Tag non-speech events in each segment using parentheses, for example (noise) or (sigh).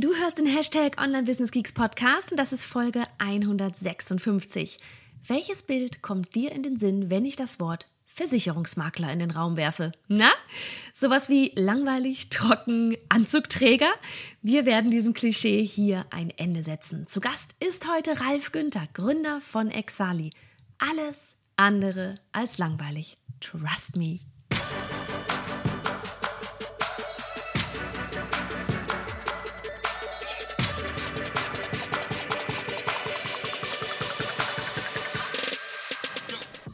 Du hörst den Hashtag Online Business Geeks Podcast und das ist Folge 156. Welches Bild kommt dir in den Sinn, wenn ich das Wort Versicherungsmakler in den Raum werfe? Na? Sowas wie langweilig, trocken, Anzugträger? Wir werden diesem Klischee hier ein Ende setzen. Zu Gast ist heute Ralf Günther, Gründer von Exali. Alles andere als langweilig. Trust me.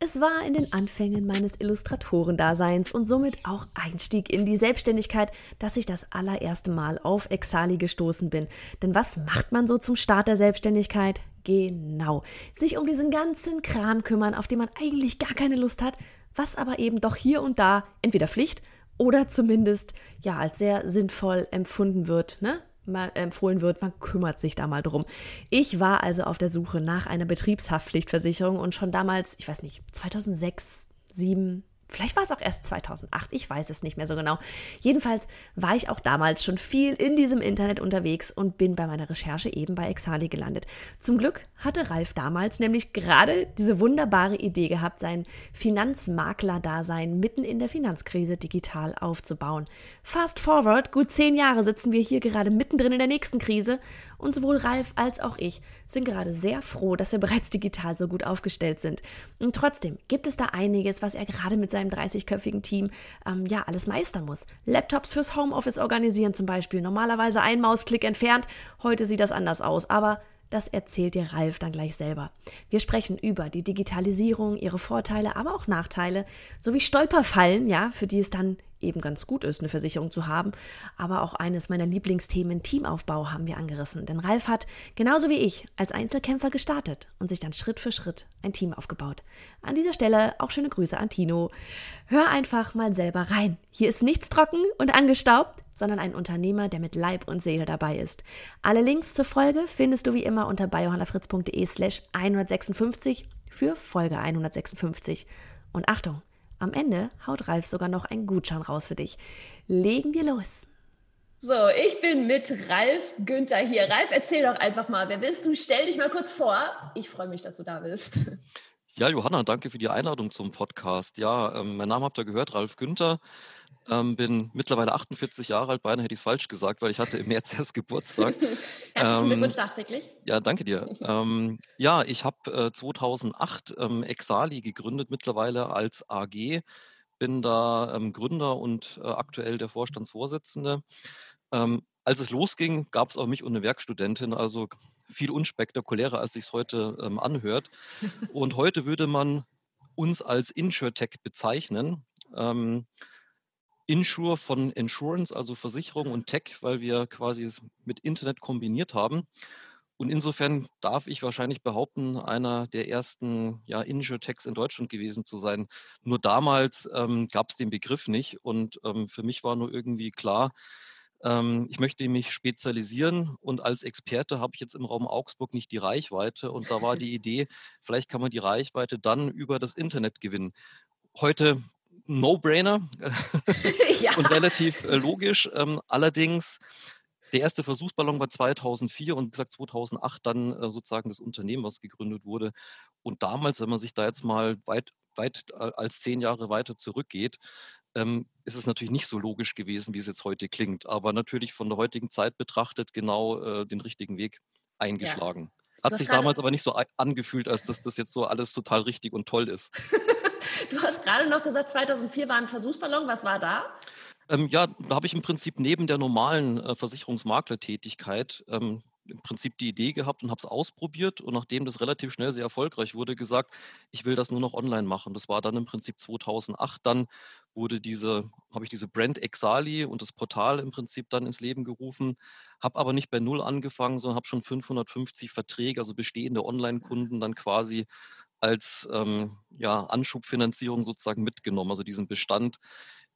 Es war in den Anfängen meines Illustratorendaseins und somit auch Einstieg in die Selbstständigkeit, dass ich das allererste Mal auf Exali gestoßen bin. Denn was macht man so zum Start der Selbstständigkeit? Genau, sich um diesen ganzen Kram kümmern, auf den man eigentlich gar keine Lust hat, was aber eben doch hier und da entweder Pflicht oder zumindest ja als sehr sinnvoll empfunden wird, ne? Empfohlen wird, man kümmert sich da mal drum. Ich war also auf der Suche nach einer Betriebshaftpflichtversicherung und schon damals, ich weiß nicht, 2006, 2007, Vielleicht war es auch erst 2008, ich weiß es nicht mehr so genau. Jedenfalls war ich auch damals schon viel in diesem Internet unterwegs und bin bei meiner Recherche eben bei Exali gelandet. Zum Glück hatte Ralf damals nämlich gerade diese wunderbare Idee gehabt, sein Finanzmakler-Dasein mitten in der Finanzkrise digital aufzubauen. Fast forward, gut zehn Jahre sitzen wir hier gerade mittendrin in der nächsten Krise und sowohl Ralf als auch ich sind gerade sehr froh, dass wir bereits digital so gut aufgestellt sind. Und trotzdem gibt es da einiges, was er gerade mit seinem 30-köpfigen Team ähm, ja alles meistern muss. Laptops fürs Homeoffice organisieren zum Beispiel. Normalerweise ein Mausklick entfernt. Heute sieht das anders aus. Aber das erzählt dir Ralf dann gleich selber. Wir sprechen über die Digitalisierung, ihre Vorteile, aber auch Nachteile, sowie Stolperfallen, ja, für die es dann eben ganz gut ist, eine Versicherung zu haben. Aber auch eines meiner Lieblingsthemen, Teamaufbau, haben wir angerissen. Denn Ralf hat, genauso wie ich, als Einzelkämpfer gestartet und sich dann Schritt für Schritt ein Team aufgebaut. An dieser Stelle auch schöne Grüße an Tino. Hör einfach mal selber rein. Hier ist nichts trocken und angestaubt, sondern ein Unternehmer, der mit Leib und Seele dabei ist. Alle Links zur Folge findest du wie immer unter biohannafritz.de slash 156 für Folge 156. Und Achtung, am Ende haut Ralf sogar noch einen Gutschein raus für dich. Legen wir los. So, ich bin mit Ralf Günther hier. Ralf, erzähl doch einfach mal, wer bist du? Stell dich mal kurz vor. Ich freue mich, dass du da bist. Ja, Johanna, danke für die Einladung zum Podcast. Ja, ähm, mein Name habt ihr gehört, Ralf Günther. Ähm, bin mittlerweile 48 Jahre alt, beinahe hätte ich es falsch gesagt, weil ich hatte im März (laughs) erst Geburtstag. (laughs) Herzlichen ähm, Glückwunsch nachträglich. Ja, danke dir. ähm, ja, ich habe äh, 2008 ähm, Exali gegründet, mittlerweile als AG. Bin da ähm, Gründer und äh, aktuell der Vorstandsvorsitzende. Ähm, als es losging, gab es auch mich und eine Werkstudentin, also viel unspektakulärer, als sich es heute anhört. (laughs) Und heute würde man uns als InsurTech bezeichnen. Insure von Insurance, also Versicherung und Tech, weil wir quasi mit Internet kombiniert haben. Und insofern darf ich wahrscheinlich behaupten, einer der ersten ja, Insure-Techs in Deutschland gewesen zu sein. Nur damals ähm, gab es den Begriff nicht und ähm, für mich war nur irgendwie klar, ähm, ich möchte mich spezialisieren und als Experte habe ich jetzt im Raum Augsburg nicht die Reichweite und da war die (laughs) Idee, vielleicht kann man die Reichweite dann über das Internet gewinnen. Heute No-Brainer (laughs) ja. und relativ äh, logisch. Ähm, allerdings, der erste Versuchsballon war 2004 und gesagt 2008 dann äh, sozusagen das Unternehmen, was gegründet wurde. Und damals, wenn man sich da jetzt mal weit, weit äh, als zehn Jahre weiter zurückgeht, ähm, ist es natürlich nicht so logisch gewesen, wie es jetzt heute klingt. Aber natürlich von der heutigen Zeit betrachtet genau den richtigen Weg eingeschlagen. Ja. Hat sich damals aber nicht so angefühlt, als dass das jetzt so alles total richtig und toll ist. (laughs) Du hast gerade noch gesagt, 2004 war ein Versuchsballon. Was war da? Ähm, ja, da habe ich im Prinzip neben der normalen äh, Versicherungsmaklertätigkeit ähm, im Prinzip die Idee gehabt und habe es ausprobiert. Und nachdem das relativ schnell sehr erfolgreich wurde, gesagt, ich will das nur noch online machen. Das war dann im Prinzip 2008. Dann wurde diese, habe ich diese Brand Exali und das Portal im Prinzip dann ins Leben gerufen. Habe aber nicht bei Null angefangen, sondern habe schon 550 Verträge, also bestehende Online-Kunden dann quasi als ähm, ja, Anschubfinanzierung sozusagen mitgenommen. Also diesen Bestand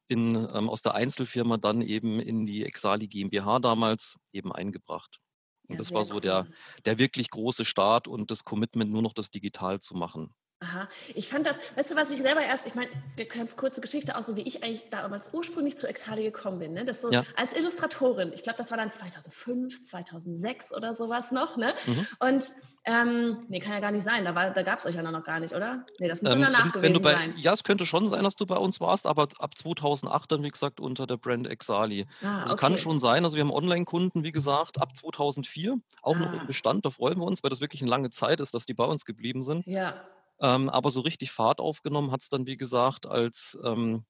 in, ähm, aus der Einzelfirma dann eben in die Exali GmbH damals eben eingebracht. Und ja, das war so cool. der, der wirklich große Start und das Commitment, nur noch das digital zu machen. Aha, ich fand das, weißt du, was ich selber erst, ich meine, ganz kurze Geschichte auch so, wie ich eigentlich damals ursprünglich zu Exali gekommen bin. Ne? Das so ja. als Illustratorin, ich glaube, das war dann 2005, 2006 oder sowas noch. Ne? Mhm. Und, ähm, nee, kann ja gar nicht sein, da, da gab es euch ja noch gar nicht, oder? Nee, das muss ähm, danach gewesen bei, sein. Ja, es könnte schon sein, dass du bei uns warst, aber ab 2008 dann, wie gesagt, unter der Brand Exali. Ah, also okay. kann schon sein, also wir haben Online-Kunden, wie gesagt, ab 2004, auch ah. noch im ah. Bestand, da freuen wir uns, weil das wirklich eine lange Zeit ist, dass die bei uns geblieben sind. Ja. Ähm, aber so richtig Fahrt aufgenommen hat es dann, wie gesagt, als ähm,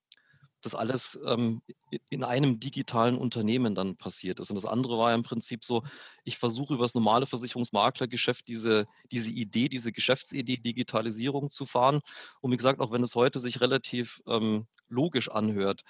das alles ähm, in einem digitalen Unternehmen dann passiert ist. Und das andere war ja im Prinzip so, ich versuche über das normale Versicherungsmaklergeschäft diese, diese Idee, diese Geschäftsidee Digitalisierung zu fahren. Und wie gesagt, auch wenn es heute sich relativ ähm, logisch anhört,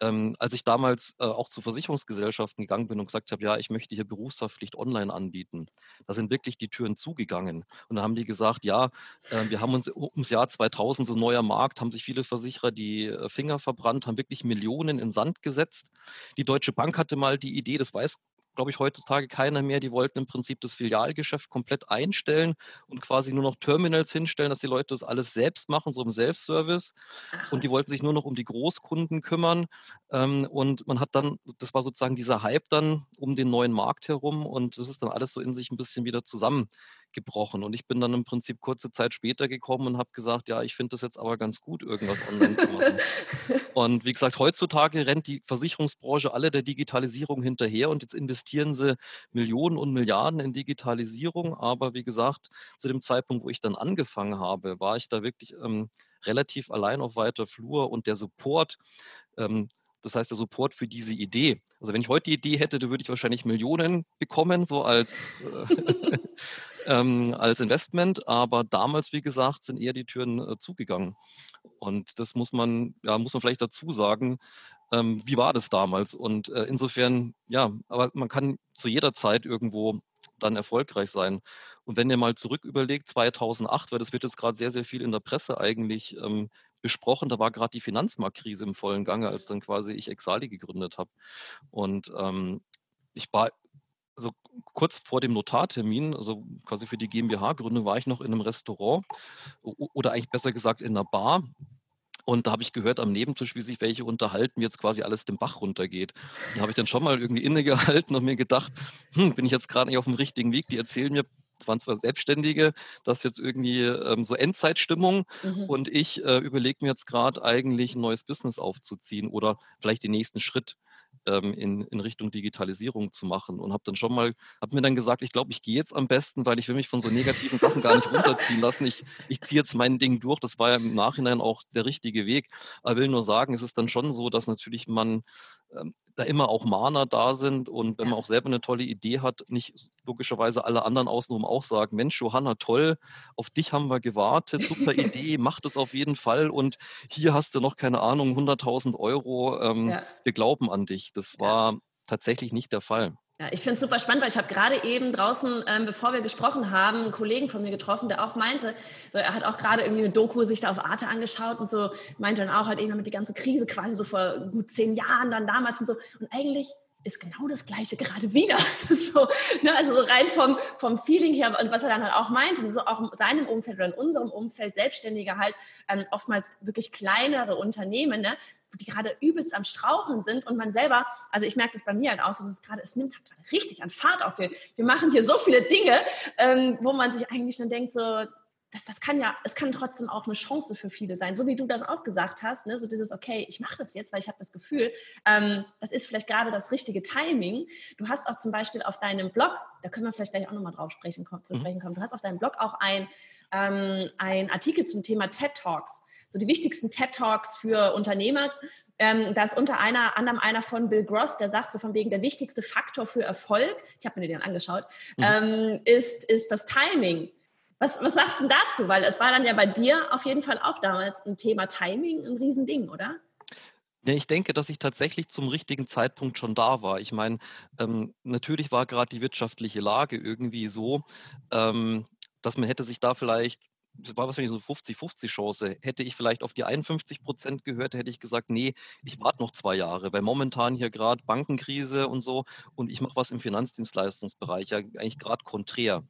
ähm, als ich damals äh, auch zu Versicherungsgesellschaften gegangen bin und gesagt habe, ja, ich möchte hier Berufshaftpflicht online anbieten, da sind wirklich die Türen zugegangen. Und da haben die gesagt, ja, äh, wir haben uns ums Jahr 2000 so neuer Markt, haben sich viele Versicherer die äh, Finger verbrannt, haben wirklich Millionen in Sand gesetzt. Die Deutsche Bank hatte mal die Idee, das weiß glaube ich, heutzutage keiner mehr. Die wollten im Prinzip das Filialgeschäft komplett einstellen und quasi nur noch Terminals hinstellen, dass die Leute das alles selbst machen, so im Self-Service. Und die wollten sich nur noch um die Großkunden kümmern. Ähm, und man hat dann, das war sozusagen dieser Hype dann um den neuen Markt herum und das ist dann alles so in sich ein bisschen wieder zusammengebrochen. Und ich bin dann im Prinzip kurze Zeit später gekommen und habe gesagt, ja, ich finde das jetzt aber ganz gut, irgendwas online zu machen. (laughs) und wie gesagt, heutzutage rennt die Versicherungsbranche alle der Digitalisierung hinterher und jetzt investieren sie Millionen und Milliarden in Digitalisierung. Aber wie gesagt, zu dem Zeitpunkt, wo ich dann angefangen habe, war ich da wirklich ähm, relativ allein auf weiter Flur und der Support ähm, das heißt, der Support für diese Idee. Also wenn ich heute die Idee hätte, dann würde ich wahrscheinlich Millionen bekommen, so als, äh, (laughs) (laughs) ähm, als Investment. Aber damals, wie gesagt, sind eher die Türen äh, zugegangen. Und das muss man, ja, muss man vielleicht dazu sagen. Ähm, wie war das damals? Und äh, insofern, ja, aber man kann zu jeder Zeit irgendwo dann erfolgreich sein. Und wenn ihr mal zurück überlegt, 2008, weil das wird jetzt gerade sehr, sehr viel in der Presse eigentlich ähm, besprochen. Da war gerade die Finanzmarktkrise im vollen Gange, als dann quasi ich Exali gegründet habe. Und ähm, ich war also kurz vor dem Notartermin, also quasi für die GmbH-Gründung, war ich noch in einem Restaurant oder eigentlich besser gesagt in einer Bar. Und da habe ich gehört am Nebentisch, wie sich welche unterhalten, wie jetzt quasi alles den Bach runtergeht. Da habe ich dann schon mal irgendwie innegehalten und mir gedacht, hm, bin ich jetzt gerade nicht auf dem richtigen Weg? Die erzählen mir waren zwar Selbstständige, das ist jetzt irgendwie ähm, so Endzeitstimmung mhm. und ich äh, überlege mir jetzt gerade eigentlich ein neues Business aufzuziehen oder vielleicht den nächsten Schritt ähm, in, in Richtung Digitalisierung zu machen und habe dann schon mal, habe mir dann gesagt, ich glaube, ich gehe jetzt am besten, weil ich will mich von so negativen Sachen gar nicht runterziehen lassen. Ich, ich ziehe jetzt mein Ding durch. Das war ja im Nachhinein auch der richtige Weg. Aber will nur sagen, es ist dann schon so, dass natürlich man ähm, da immer auch Mahner da sind und wenn man auch selber eine tolle Idee hat, nicht logischerweise alle anderen außenrum auch sagen, Mensch, Johanna, toll, auf dich haben wir gewartet, super (laughs) Idee, mach das auf jeden Fall und hier hast du noch, keine Ahnung, 100.000 Euro, ähm, ja. wir glauben an dich. Das war tatsächlich nicht der Fall. Ja, ich finde es super spannend, weil ich habe gerade eben draußen, ähm, bevor wir gesprochen haben, einen Kollegen von mir getroffen, der auch meinte, so, er hat auch gerade irgendwie eine Doku sich da auf Arte angeschaut und so, meinte dann auch halt eben mit die ganze Krise quasi so vor gut zehn Jahren dann damals und so. Und eigentlich ist genau das Gleiche gerade wieder. (laughs) so, ne, also so rein vom, vom Feeling her und was er dann halt auch meinte, so auch in seinem Umfeld oder in unserem Umfeld Selbstständige halt ähm, oftmals wirklich kleinere Unternehmen, ne, die gerade übelst am Strauchen sind und man selber, also ich merke das bei mir halt auch, dass es gerade, es nimmt halt gerade richtig an Fahrt auf. Wir, wir machen hier so viele Dinge, ähm, wo man sich eigentlich dann denkt, so, das, das kann ja, es kann trotzdem auch eine Chance für viele sein, so wie du das auch gesagt hast, ne? so dieses, okay, ich mache das jetzt, weil ich habe das Gefühl, ähm, das ist vielleicht gerade das richtige Timing. Du hast auch zum Beispiel auf deinem Blog, da können wir vielleicht gleich auch nochmal drauf sprechen, zu mhm. sprechen kommen, du hast auf deinem Blog auch ein, ähm, ein Artikel zum Thema TED Talks, so die wichtigsten TED Talks für Unternehmer. Ähm, da ist unter einer, anderem einer von Bill Gross, der sagt so von wegen, der wichtigste Faktor für Erfolg, ich habe mir den angeschaut, mhm. ähm, ist, ist das Timing. Was, was sagst du dazu? Weil es war dann ja bei dir auf jeden Fall auch damals ein Thema Timing, ein Riesending, oder? Ja, ich denke, dass ich tatsächlich zum richtigen Zeitpunkt schon da war. Ich meine, ähm, natürlich war gerade die wirtschaftliche Lage irgendwie so, ähm, dass man hätte sich da vielleicht das war wahrscheinlich so 50-50 Chance. Hätte ich vielleicht auf die 51 Prozent gehört, hätte ich gesagt, nee, ich warte noch zwei Jahre, weil momentan hier gerade Bankenkrise und so und ich mache was im Finanzdienstleistungsbereich, ja eigentlich gerade konträr.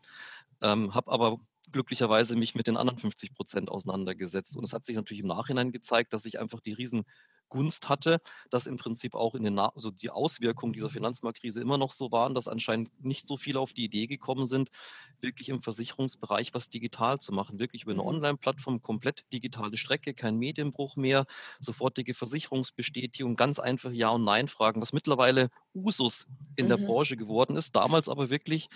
Ähm, habe aber glücklicherweise mich mit den anderen 50 Prozent auseinandergesetzt. Und es hat sich natürlich im Nachhinein gezeigt, dass ich einfach die riesen Gunst hatte, dass im Prinzip auch in den Na also die Auswirkungen dieser Finanzmarktkrise immer noch so waren, dass anscheinend nicht so viele auf die Idee gekommen sind, wirklich im Versicherungsbereich was digital zu machen, wirklich über eine mhm. Online-Plattform, komplett digitale Strecke, kein Medienbruch mehr, sofortige Versicherungsbestätigung, ganz einfache Ja- und Nein-Fragen, was mittlerweile Usus in mhm. der Branche geworden ist, damals aber wirklich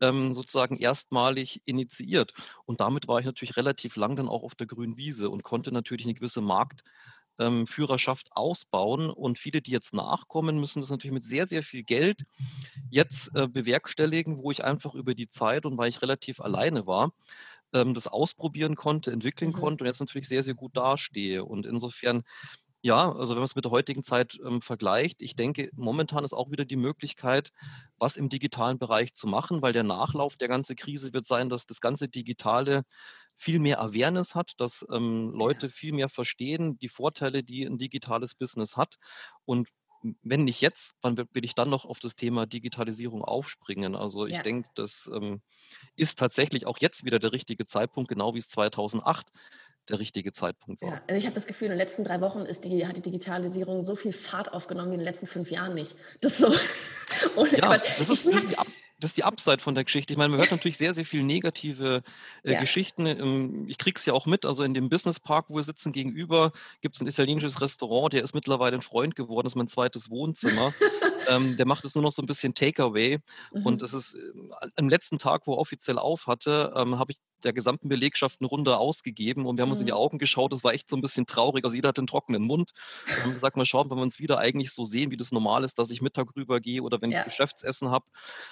ähm, sozusagen erstmalig initiiert. Und damit war ich natürlich relativ lang dann auch auf der grünen Wiese und konnte natürlich eine gewisse Markt- ähm, Führerschaft ausbauen. Und viele, die jetzt nachkommen, müssen das natürlich mit sehr, sehr viel Geld jetzt äh, bewerkstelligen, wo ich einfach über die Zeit und weil ich relativ alleine war, ähm, das ausprobieren konnte, entwickeln mhm. konnte und jetzt natürlich sehr, sehr gut dastehe. Und insofern ja, also wenn man es mit der heutigen Zeit ähm, vergleicht, ich denke, momentan ist auch wieder die Möglichkeit, was im digitalen Bereich zu machen, weil der Nachlauf der ganzen Krise wird sein, dass das ganze Digitale viel mehr Awareness hat, dass ähm, Leute viel mehr verstehen, die Vorteile, die ein digitales Business hat. Und wenn nicht jetzt, wann will ich dann noch auf das Thema Digitalisierung aufspringen? Also ich ja. denke, das ähm, ist tatsächlich auch jetzt wieder der richtige Zeitpunkt, genau wie es 2008 der richtige Zeitpunkt war. Ja, also ich habe das Gefühl, in den letzten drei Wochen ist die, hat die Digitalisierung so viel Fahrt aufgenommen wie in den letzten fünf Jahren nicht. Das so, (laughs) ohne ja, Quatsch. Das ist, ist die das ist die Upside von der Geschichte. Ich meine, man hört natürlich sehr, sehr viele negative äh, ja. Geschichten. Ähm, ich kriege es ja auch mit. Also in dem Business Park, wo wir sitzen, gegenüber gibt es ein italienisches Restaurant, der ist mittlerweile ein Freund geworden, das ist mein zweites Wohnzimmer. (laughs) ähm, der macht es nur noch so ein bisschen Takeaway. Mhm. Und das ist äh, am letzten Tag, wo er offiziell auf hatte, ähm, habe ich der gesamten Belegschaft eine Runde ausgegeben und wir haben uns in die mhm. Augen geschaut. Das war echt so ein bisschen traurig. Also jeder hat einen trockenen Mund. Wir haben gesagt, mal schauen, wenn wir uns wieder eigentlich so sehen, wie das normal ist, dass ich Mittag rübergehe oder wenn ja. ich Geschäftsessen habe.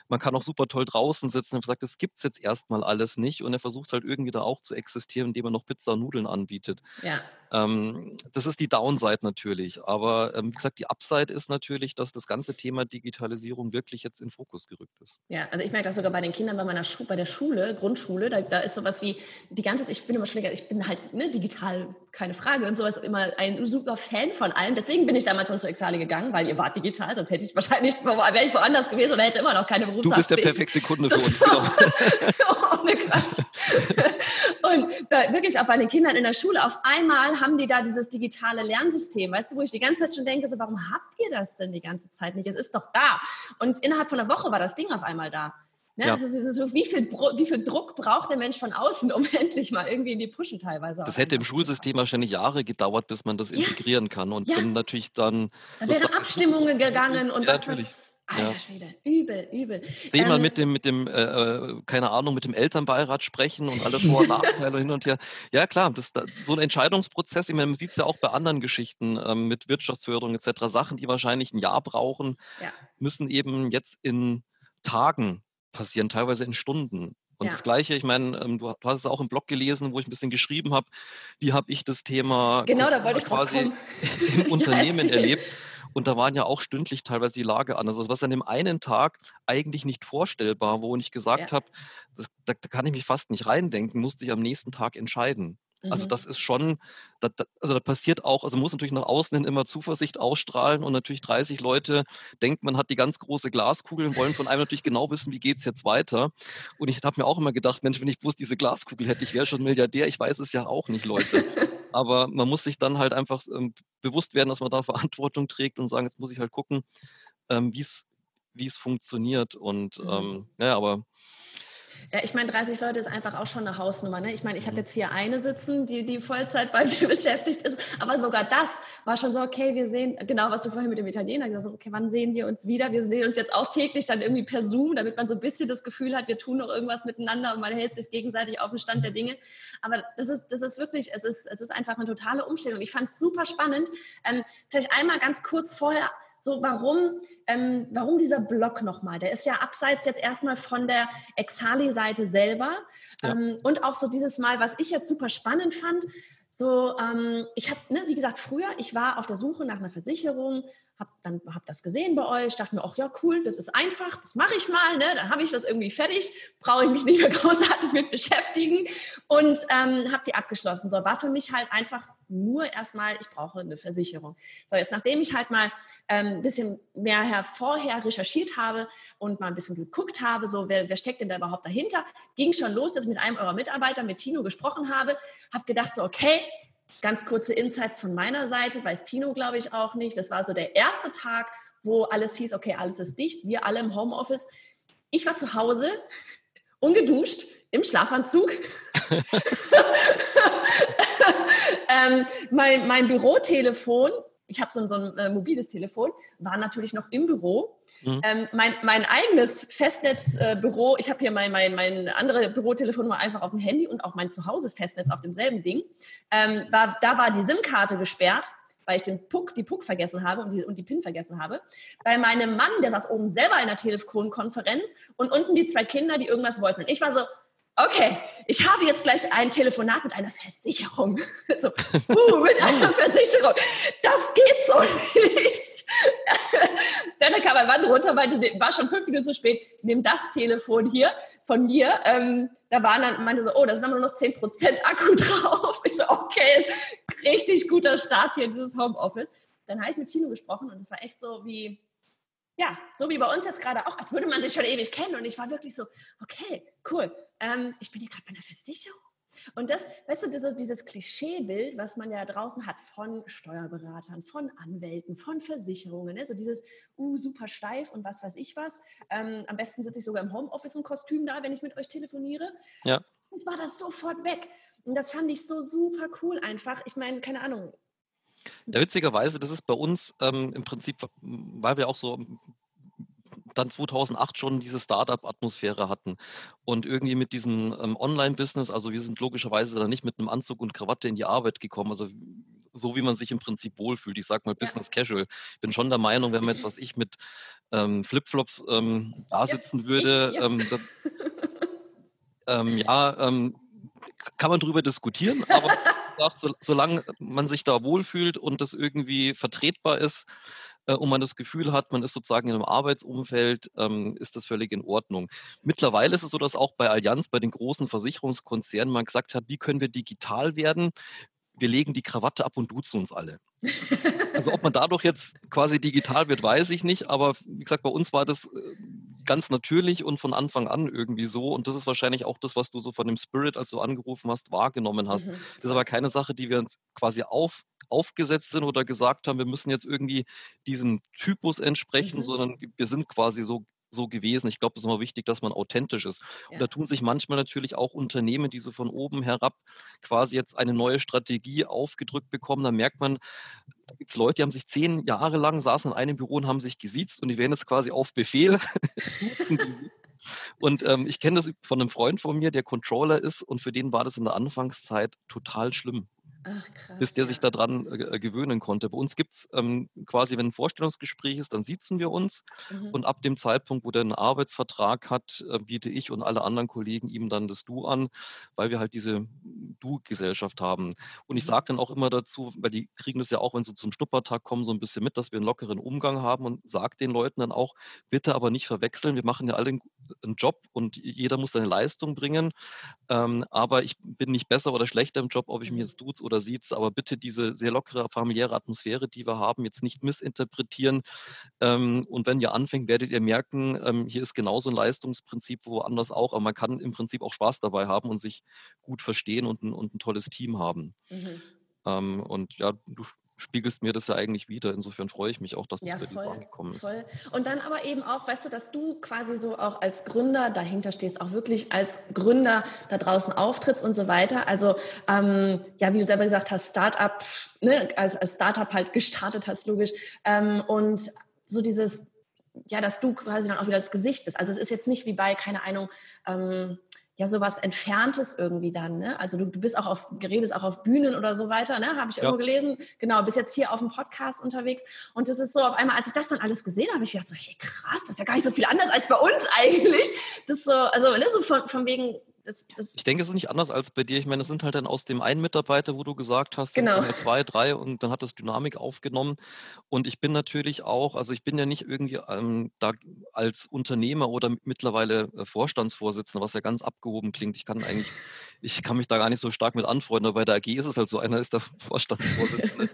Man kann auch super toll draußen sitzen. Ich habe gesagt, das gibt es jetzt erstmal alles nicht. Und er versucht halt irgendwie da auch zu existieren, indem er noch Pizza und Nudeln anbietet. Ja. Ähm, das ist die Downside natürlich. Aber ähm, wie gesagt, die Upside ist natürlich, dass das ganze Thema Digitalisierung wirklich jetzt in Fokus gerückt ist. Ja, also ich merke das sogar bei den Kindern bei meiner Schu bei der Schule, Grundschule, da, da ist sowas wie die ganze Zeit, ich bin immer schon, ich bin halt ne, digital, keine Frage und sowas, immer ein super Fan von allem. Deswegen bin ich damals dann zu Exale gegangen, weil ihr wart digital, sonst hätte ich wahrscheinlich, wäre ich woanders gewesen oder hätte immer noch keine Berufshaft. Du bist der perfekte Kunde für uns. (laughs) Genau. Ohne Quatsch. und da, wirklich auch bei den Kindern in der Schule, auf einmal haben die da dieses digitale Lernsystem, weißt du, wo ich die ganze Zeit schon denke, so, warum habt ihr das denn die ganze Zeit nicht? Es ist doch da. Und innerhalb von einer Woche war das Ding auf einmal da. Ne? Ja. Also, so, wie, viel, wie viel Druck braucht der Mensch von außen, um (laughs) endlich mal irgendwie in die Pushen teilweise? Das hätte im Schulsystem wahrscheinlich Jahre gedauert, bis man das integrieren ja. kann. Und ja. wenn natürlich dann. Da wären Abstimmungen (laughs) gegangen und was, was Alter ja. Schwede, übel, übel. Seh mal ähm, mit dem, mit dem, äh, äh, keine Ahnung, mit dem Elternbeirat sprechen und alle Vor- und Nachteile hin und her. Ja, klar, das, das, so ein Entscheidungsprozess, ich meine, man sieht es ja auch bei anderen Geschichten ähm, mit Wirtschaftsförderung etc. Sachen, die wahrscheinlich ein Jahr brauchen, ja. müssen eben jetzt in Tagen passieren, teilweise in Stunden. Und ja. das Gleiche, ich meine, ähm, du, hast es auch im Blog gelesen, wo ich ein bisschen geschrieben habe, wie habe ich das Thema genau, da quasi (laughs) im (laughs) Unternehmen erlebt. Und da waren ja auch stündlich teilweise die Lage anders. Also was an dem einen Tag eigentlich nicht vorstellbar, wo ich gesagt ja. habe, da, da, kann ich mich fast nicht reindenken, musste ich am nächsten Tag entscheiden. Also mhm. das ist schon, da, da, also da passiert auch, also muss natürlich nach außen hin immer Zuversicht ausstrahlen und natürlich 30 Leute denkt, man hat die ganz große Glaskugel und wollen von einem natürlich genau (laughs) wissen, wie geht es jetzt weiter. Und ich habe mir auch immer gedacht, Mensch, wenn ich bloß diese Glaskugel hätte, ich wäre schon Milliardär. Ich weiß es ja auch nicht, Leute. (laughs) Aber man muss sich dann halt einfach ähm, bewusst werden, dass man da (laughs) Verantwortung trägt und sagen, jetzt muss ich halt gucken, ähm, wie es funktioniert. Und mhm. ähm, ja, aber ja, ich meine, 30 Leute ist einfach auch schon eine Hausnummer. Ne? Ich meine, ich habe jetzt hier eine sitzen, die, die Vollzeit bei (laughs) mir beschäftigt ist. Aber sogar das war schon so, okay, wir sehen, genau was du vorhin mit dem Italiener gesagt hast, okay, wann sehen wir uns wieder? Wir sehen uns jetzt auch täglich dann irgendwie per Zoom, damit man so ein bisschen das Gefühl hat, wir tun noch irgendwas miteinander und man hält sich gegenseitig auf den Stand der Dinge. Aber das ist, das ist wirklich, es ist, es ist einfach eine totale Umstellung. Ich fand es super spannend. Ähm, vielleicht einmal ganz kurz vorher so warum, ähm, warum dieser Blog nochmal? Der ist ja abseits jetzt erstmal von der Exali-Seite selber. Ja. Ähm, und auch so dieses Mal, was ich jetzt super spannend fand, so, ähm, ich habe, ne, wie gesagt, früher, ich war auf der Suche nach einer Versicherung, habe dann hab das gesehen bei euch, dachte mir auch, ja cool, das ist einfach, das mache ich mal, ne? dann habe ich das irgendwie fertig, brauche ich mich nicht mehr (laughs) großartig mit beschäftigen und ähm, habe die abgeschlossen. So war für mich halt einfach nur erstmal, ich brauche eine Versicherung. So jetzt nachdem ich halt mal ein ähm, bisschen mehr her vorher recherchiert habe und mal ein bisschen geguckt habe, so wer, wer steckt denn da überhaupt dahinter, ging schon los, dass ich mit einem eurer Mitarbeiter, mit Tino gesprochen habe, habe gedacht so, okay, Ganz kurze Insights von meiner Seite, weiß Tino, glaube ich, auch nicht. Das war so der erste Tag, wo alles hieß, okay, alles ist dicht, wir alle im Homeoffice. Ich war zu Hause, (laughs) ungeduscht, im Schlafanzug. (laughs) ähm, mein, mein Bürotelefon ich habe so, so, ein äh, mobiles Telefon, war natürlich noch im Büro. Mhm. Ähm, mein, mein eigenes Festnetzbüro, ich habe hier mein, mein, mein andere Bürotelefonnummer einfach auf dem Handy und auch mein Zuhause-Festnetz auf demselben Ding. Ähm, war, da war die SIM-Karte gesperrt weil ich den Puck, die Puck vergessen habe und die, und die PIN vergessen habe. Bei meinem Mann, der saß oben selber in der Telefonkonferenz und unten die zwei Kinder, die irgendwas wollten. Und ich war so, okay, ich habe jetzt gleich ein Telefonat mit einer Versicherung. (laughs) So, uh, mit einer Versicherung. Das geht so nicht. (laughs) Dann kam mein Mann runter, meinte, war schon fünf Minuten zu spät, nimm das Telefon hier von mir. Ähm, da waren dann, meinte so, oh, da sind aber nur noch 10% Akku (laughs) drauf. Ich so, okay, richtig guter Start hier in dieses Homeoffice. Dann habe ich mit Tino gesprochen und es war echt so wie, ja, so wie bei uns jetzt gerade auch, als würde man sich schon ewig kennen. Und ich war wirklich so, okay, cool. Ähm, ich bin hier gerade bei einer Versicherung. Und das, weißt du, dieses, dieses Klischeebild, was man ja draußen hat von Steuerberatern, von Anwälten, von Versicherungen, ne? so dieses, uh, super steif und was weiß ich was. Ähm, am besten sitze ich sogar im Homeoffice im Kostüm da, wenn ich mit euch telefoniere. Ja. Das war das sofort weg. Und das fand ich so super cool einfach. Ich meine, keine Ahnung, ja, witzigerweise, das ist bei uns ähm, im Prinzip, weil wir auch so dann 2008 schon diese Startup-Atmosphäre hatten und irgendwie mit diesem ähm, Online-Business, also wir sind logischerweise dann nicht mit einem Anzug und Krawatte in die Arbeit gekommen, also so wie man sich im Prinzip wohlfühlt. Ich sag mal Business ja. Casual. Ich bin schon der Meinung, wenn man jetzt was ich mit ähm, Flipflops ähm, da sitzen ja, würde, ich, ja. Ähm, das, (laughs) ähm, ja ähm, kann man drüber diskutieren, aber gesagt, (laughs) so, solange man sich da wohlfühlt und das irgendwie vertretbar ist äh, und man das Gefühl hat, man ist sozusagen in einem Arbeitsumfeld, ähm, ist das völlig in Ordnung. Mittlerweile ist es so, dass auch bei Allianz, bei den großen Versicherungskonzernen, man gesagt hat, wie können wir digital werden? Wir legen die Krawatte ab und duzen uns alle. Also ob man dadurch jetzt quasi digital wird, weiß ich nicht. Aber wie gesagt, bei uns war das äh, ganz natürlich und von Anfang an irgendwie so. Und das ist wahrscheinlich auch das, was du so von dem Spirit, als du angerufen hast, wahrgenommen hast. Mhm. Das ist aber keine Sache, die wir uns quasi auf, aufgesetzt sind oder gesagt haben, wir müssen jetzt irgendwie diesem Typus entsprechen, mhm. sondern wir sind quasi so so gewesen. Ich glaube, es ist immer wichtig, dass man authentisch ist. Ja. Und da tun sich manchmal natürlich auch Unternehmen, die so von oben herab quasi jetzt eine neue Strategie aufgedrückt bekommen. Da merkt man, da gibt es Leute, die haben sich zehn Jahre lang, saßen in einem Büro und haben sich gesiezt und die werden jetzt quasi auf Befehl. (laughs) und ähm, ich kenne das von einem Freund von mir, der Controller ist und für den war das in der Anfangszeit total schlimm. Ach, krass, bis der sich daran äh, gewöhnen konnte. Bei uns gibt es ähm, quasi, wenn ein Vorstellungsgespräch ist, dann sitzen wir uns mhm. und ab dem Zeitpunkt, wo der einen Arbeitsvertrag hat, äh, biete ich und alle anderen Kollegen ihm dann das Du an, weil wir halt diese Du-Gesellschaft haben. Und ich mhm. sage dann auch immer dazu, weil die kriegen das ja auch, wenn sie zum Schnuppertag kommen, so ein bisschen mit, dass wir einen lockeren Umgang haben und sage den Leuten dann auch, bitte aber nicht verwechseln, wir machen ja alle einen Job und jeder muss seine Leistung bringen, ähm, aber ich bin nicht besser oder schlechter im Job, ob ich mich mhm. jetzt duze oder sieht's, aber bitte diese sehr lockere, familiäre Atmosphäre, die wir haben, jetzt nicht missinterpretieren. Ähm, und wenn ihr anfängt, werdet ihr merken, ähm, hier ist genauso ein Leistungsprinzip woanders auch, aber man kann im Prinzip auch Spaß dabei haben und sich gut verstehen und ein, und ein tolles Team haben. Mhm. Ähm, und ja, du spiegelst mir das ja eigentlich wieder. Insofern freue ich mich auch, dass das ja, bei dir angekommen ist. Voll. Und dann aber eben auch, weißt du, dass du quasi so auch als Gründer dahinter stehst, auch wirklich als Gründer da draußen auftrittst und so weiter. Also ähm, ja, wie du selber gesagt hast, Startup, ne, als, als Startup halt gestartet hast, logisch. Ähm, und so dieses, ja, dass du quasi dann auch wieder das Gesicht bist. Also es ist jetzt nicht wie bei, keine Ahnung, ähm, ja sowas Entferntes irgendwie dann. Ne? Also du, du bist auch auf, geredest auch auf Bühnen oder so weiter, ne? habe ich ja. irgendwo gelesen. Genau, bist jetzt hier auf dem Podcast unterwegs. Und das ist so, auf einmal, als ich das dann alles gesehen habe, ich dachte so, hey krass, das ist ja gar nicht so viel anders als bei uns (laughs) eigentlich. Das so, also ne, so von, von wegen, Das, das ich denke, es ist nicht anders als bei dir. Ich meine, es sind halt dann aus dem einen Mitarbeiter, wo du gesagt hast, genau. zwei, drei und dann hat das Dynamik aufgenommen. Und ich bin natürlich auch, also ich bin ja nicht irgendwie ähm, da als Unternehmer oder mittlerweile äh, Vorstandsvorsitzender, was ja ganz abgehoben klingt. Ich kann eigentlich, (laughs) ich kann mich da gar nicht so stark mit anfreunden, aber bei der AG ist es halt so, einer ist der (laughs) Vorstandsvorsitzende.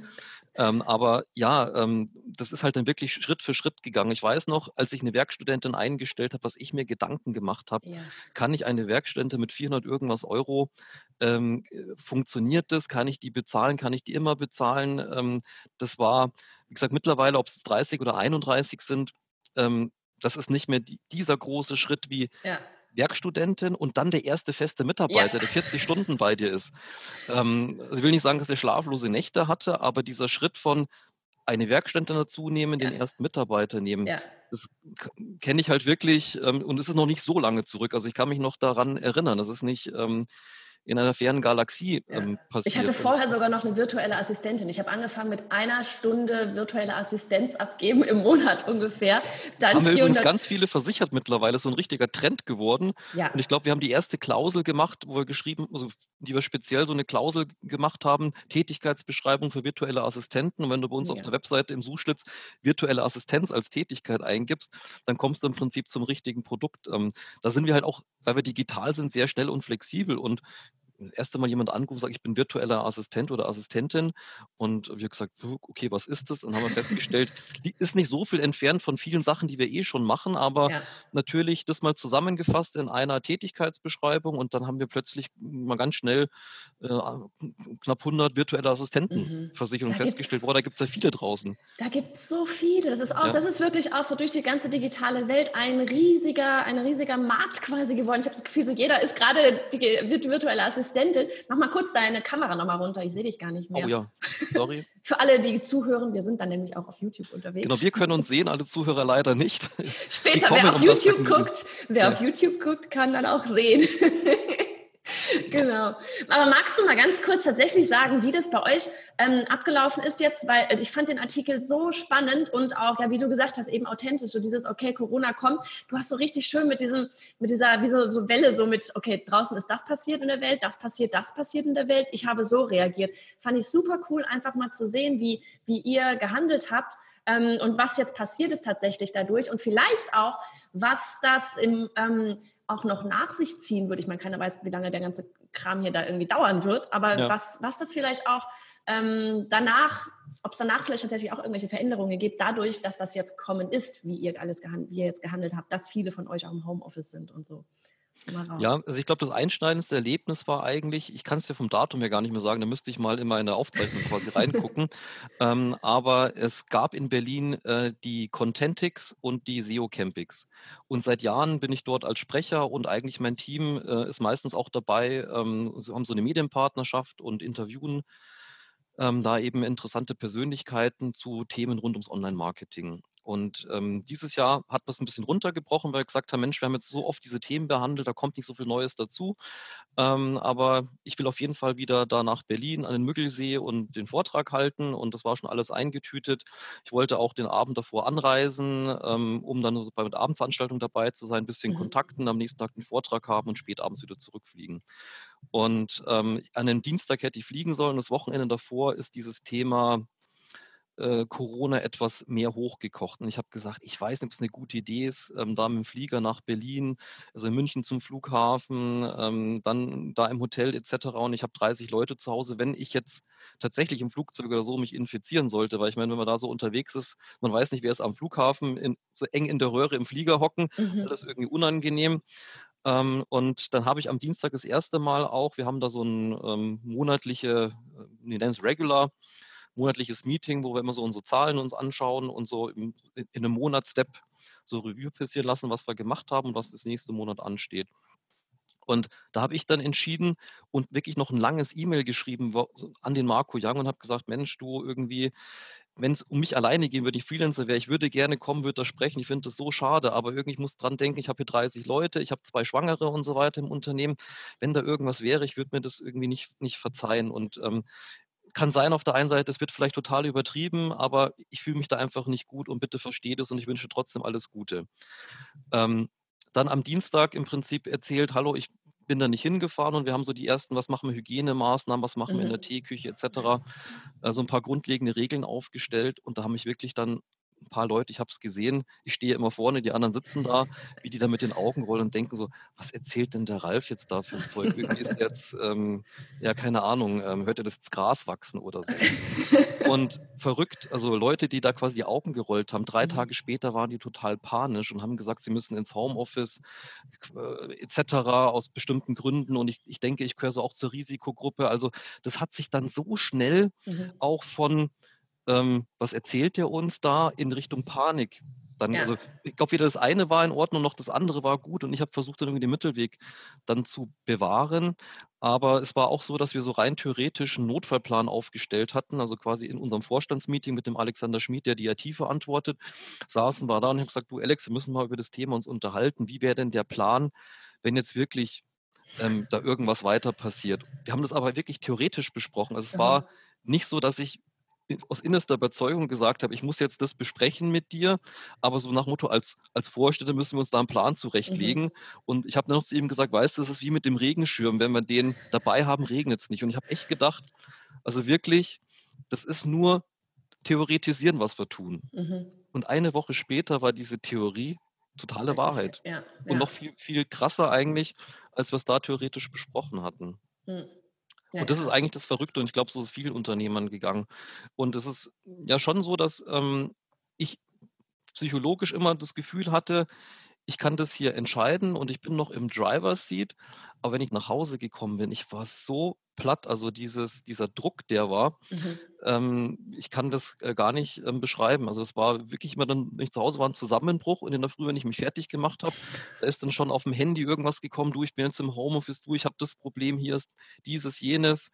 Ähm, aber ja, ähm, das ist halt dann wirklich Schritt für Schritt gegangen. Ich weiß noch, als ich eine Werkstudentin eingestellt habe, was ich mir Gedanken gemacht habe, ja. kann ich eine Werkstudentin mit 400 irgendwas Euro, ähm, äh, funktioniert das? Kann ich die bezahlen? Kann ich die immer bezahlen? Ähm, das war, wie gesagt, mittlerweile, ob es 30 oder 31 sind, ähm, das ist nicht mehr die, dieser große Schritt wie ja. Werkstudentin und dann der erste feste Mitarbeiter, ja. der 40 Stunden bei dir ist. Ähm, also ich will nicht sagen, dass er schlaflose Nächte hatte, aber dieser Schritt von eine Werkstudentin dazu nehmen, ja. den ersten Mitarbeiter nehmen, ja. das kenne ich halt wirklich ähm, und es ist noch nicht so lange zurück. Also ich kann mich noch daran erinnern. Das ist nicht, ähm, in einer fernen Galaxie ähm, passiert. Ich hatte vorher sogar noch eine virtuelle Assistentin. Ich habe angefangen mit einer Stunde virtuelle Assistenz abgeben im Monat ungefähr. Dann haben wir übrigens ganz viele versichert mittlerweile. So ein richtiger Trend geworden. Ja. Und ich glaube, wir haben die erste Klausel gemacht, wo wir geschrieben, also die wir speziell so eine Klausel gemacht haben, Tätigkeitsbeschreibung für virtuelle Assistenten. Und wenn du bei uns ja. auf der Webseite im Suchschlitz virtuelle Assistenz als Tätigkeit eingibst, dann kommst du im Prinzip zum richtigen Produkt. Ähm, da sind wir halt auch, weil wir digital sind, sehr schnell und flexibel. Und erst einmal jemand angerufen und sagt, ich bin virtueller Assistent oder Assistentin. Und wir haben gesagt, okay, was ist das? Und haben wir festgestellt, (laughs) die ist nicht so viel entfernt von vielen Sachen, die wir eh schon machen, aber ja. natürlich das mal zusammengefasst in einer Tätigkeitsbeschreibung und dann haben wir plötzlich mal ganz schnell äh, knapp 100 virtuelle Assistenten mhm. festgestellt, boah, da gibt es ja viele draußen. Da gibt es so viele. Das ist auch, ja. das ist wirklich auch so durch die ganze digitale Welt ein riesiger, ein riesiger Markt quasi geworden. Ich habe das Gefühl, so jeder ist gerade virtuelle Assistent Assistentin. Mach mal kurz deine Kamera nochmal runter. Ich sehe dich gar nicht mehr. Oh ja, sorry. (laughs) Für alle, die zuhören, wir sind dann nämlich auch auf YouTube unterwegs. Genau, wir können uns sehen, alle Zuhörer leider nicht. Später, wer auf YouTube guckt, wer ja. auf YouTube guckt, kann dann auch sehen. (laughs) (laughs) genau. Aber magst du mal ganz kurz tatsächlich sagen, wie das bei euch ähm, abgelaufen ist jetzt? Weil also ich fand den Artikel so spannend und auch, ja, wie du gesagt hast, eben authentisch. So dieses, okay, Corona kommt. Du hast so richtig schön mit diesem, mit dieser, wie so, so Welle, so mit, okay, draußen ist das passiert in der Welt, das passiert, das passiert in der Welt. Ich habe so reagiert. Fand ich super cool, einfach mal zu sehen, wie, wie ihr gehandelt habt. Ähm, und was jetzt passiert ist tatsächlich dadurch und vielleicht auch, was das im, ähm, auch noch nach sich ziehen würde. Ich meine, keiner weiß, wie lange der ganze Kram hier da irgendwie dauern wird, aber ja. was, was das vielleicht auch ähm, danach, ob es danach vielleicht tatsächlich auch irgendwelche Veränderungen gibt, dadurch, dass das jetzt kommen ist, wie ihr alles gehandelt, wie ihr jetzt gehandelt habt, dass viele von euch auch im Homeoffice sind und so. Ja, also ich glaube, das einschneidendste Erlebnis war eigentlich, ich kann es dir vom Datum her gar nicht mehr sagen, da müsste ich mal in meine Aufzeichnung quasi reingucken. (laughs) ähm, aber es gab in Berlin äh, die Contentix und die SEO Campix. Und seit Jahren bin ich dort als Sprecher und eigentlich mein Team äh, ist meistens auch dabei. Ähm, sie haben so eine Medienpartnerschaft und interviewen ähm, da eben interessante Persönlichkeiten zu Themen rund ums Online-Marketing. Und ähm, dieses Jahr hat das ein bisschen runtergebrochen, weil wir gesagt haben, Mensch, wir haben jetzt so oft diese Themen behandelt, da kommt nicht so viel Neues dazu. Ähm, aber ich will auf jeden Fall wieder da nach Berlin an den Müggelsee und den Vortrag halten. Und das war schon alles eingetütet. Ich wollte auch den Abend davor anreisen, ähm, um dann so bei der Abendveranstaltung dabei zu sein, ein bisschen mhm. Kontakten, am nächsten Tag den Vortrag haben und spät abends wieder zurückfliegen. Und ähm, an den Dienstag hätte ich fliegen sollen. Das Wochenende davor ist dieses Thema äh, Corona etwas mehr hochgekocht. Und ich habe gesagt, ich weiß nicht, ob es eine gute Idee ist, ähm, da mit dem Flieger nach Berlin, also in München zum Flughafen, ähm, dann da im Hotel etc. Und ich habe 30 Leute zu Hause. Wenn ich jetzt tatsächlich im Flugzeug oder so mich infizieren sollte, weil ich meine, wenn man da so unterwegs ist, man weiß nicht, wer ist am Flughafen, in, so eng in der Röhre im Flieger hocken, mhm. das ist irgendwie unangenehm. Ähm, und dann habe ich am Dienstag das erste Mal auch, wir haben da so ein ähm, monatliche, äh, wir nennen es Regular, monatliches Meeting, wo wir immer so unsere Zahlen uns anschauen und so in einem Monatsstep so Review passieren lassen, was wir gemacht haben und was das nächste Monat ansteht. Und da habe ich dann entschieden und wirklich noch ein langes E-Mail geschrieben an den Marco Young und habe gesagt, Mensch, du irgendwie, wenn es um mich alleine gehen würde, ich Freelancer wäre, ich würde gerne kommen, würde da sprechen. Ich finde das so schade, aber irgendwie ich muss dran denken, ich habe hier 30 Leute, ich habe zwei Schwangere und so weiter im Unternehmen. Wenn da irgendwas wäre, ich würde mir das irgendwie nicht, nicht verzeihen. Und ähm, kann sein auf der einen Seite, es wird vielleicht total übertrieben, aber ich fühle mich da einfach nicht gut und bitte versteht es und ich wünsche trotzdem alles Gute. Ähm, dann am Dienstag im Prinzip erzählt, hallo, ich bin da nicht hingefahren und wir haben so die ersten, was machen wir, Hygienemaßnahmen, was machen wir in der Mhm. Teeküche etc., äh, so ein paar grundlegende Regeln aufgestellt und da haben mich wirklich dann ein paar Leute, ich habe es gesehen, ich stehe immer vorne, die anderen sitzen da, wie die da mit den Augen rollen und denken so, was erzählt denn der Ralf jetzt da für ein Zeug? Irgendwie ist jetzt, ähm, ja, keine Ahnung, ähm, hört er das jetzt Gras wachsen oder so? Und verrückt, also Leute, die da quasi die Augen gerollt haben, drei Mhm. Tage später waren die total panisch und haben gesagt, sie müssen ins Homeoffice äh, etc. aus bestimmten Gründen. Und ich, ich denke, ich gehöre so auch zur Risikogruppe. Also das hat sich dann so schnell Mhm. auch von, ähm, was erzählt der uns da, in Richtung Panik. Dann, Ja. also ich glaube, weder das eine war in Ordnung noch das andere war gut und ich habe versucht, dann irgendwie den Mittelweg dann zu bewahren. Aber es war auch so, dass wir so rein theoretisch einen Notfallplan aufgestellt hatten. Also quasi in unserem Vorstandsmeeting mit dem Alexander Schmid, der die IT verantwortet, saßen wir da und ich habe gesagt, du Alex, wir müssen mal über das Thema uns unterhalten. Wie wäre denn der Plan, wenn jetzt wirklich ähm, da irgendwas weiter passiert? Wir haben das aber wirklich theoretisch besprochen. Also es Mhm. war nicht so, dass ich aus innerster Überzeugung gesagt habe, ich muss jetzt das besprechen mit dir, aber so nach Motto, als, als Vorstände müssen wir uns da einen Plan zurechtlegen. Und ich habe dann noch zu ihm gesagt, weißt du, das ist wie mit dem Regenschirm, wenn wir den dabei haben, regnet es nicht. Und ich habe echt gedacht, also wirklich, das ist nur theoretisieren, was wir tun. Mhm. Und eine Woche später war diese Theorie totale Wahrheit. Ja, Und ja. noch viel, viel krasser eigentlich, als wir es da theoretisch besprochen hatten. Mhm. Und das ist eigentlich das Verrückte und ich glaube, so ist es vielen Unternehmern gegangen. Und es ist ja schon so, dass ähm, ich psychologisch immer das Gefühl hatte, ich kann das hier entscheiden und ich bin noch im Driver's Seat. Aber wenn ich nach Hause gekommen bin, ich war so platt, also dieses, dieser Druck, der war, Mhm. ähm, ich kann das äh, gar nicht ähm, beschreiben. Also es war wirklich immer dann, wenn ich zu Hause war, ein Zusammenbruch und in der Früh, wenn ich mich fertig gemacht habe, da ist dann schon auf dem Handy irgendwas gekommen, du, ich bin jetzt im Homeoffice, du, ich habe das Problem, hier ist dieses, jenes.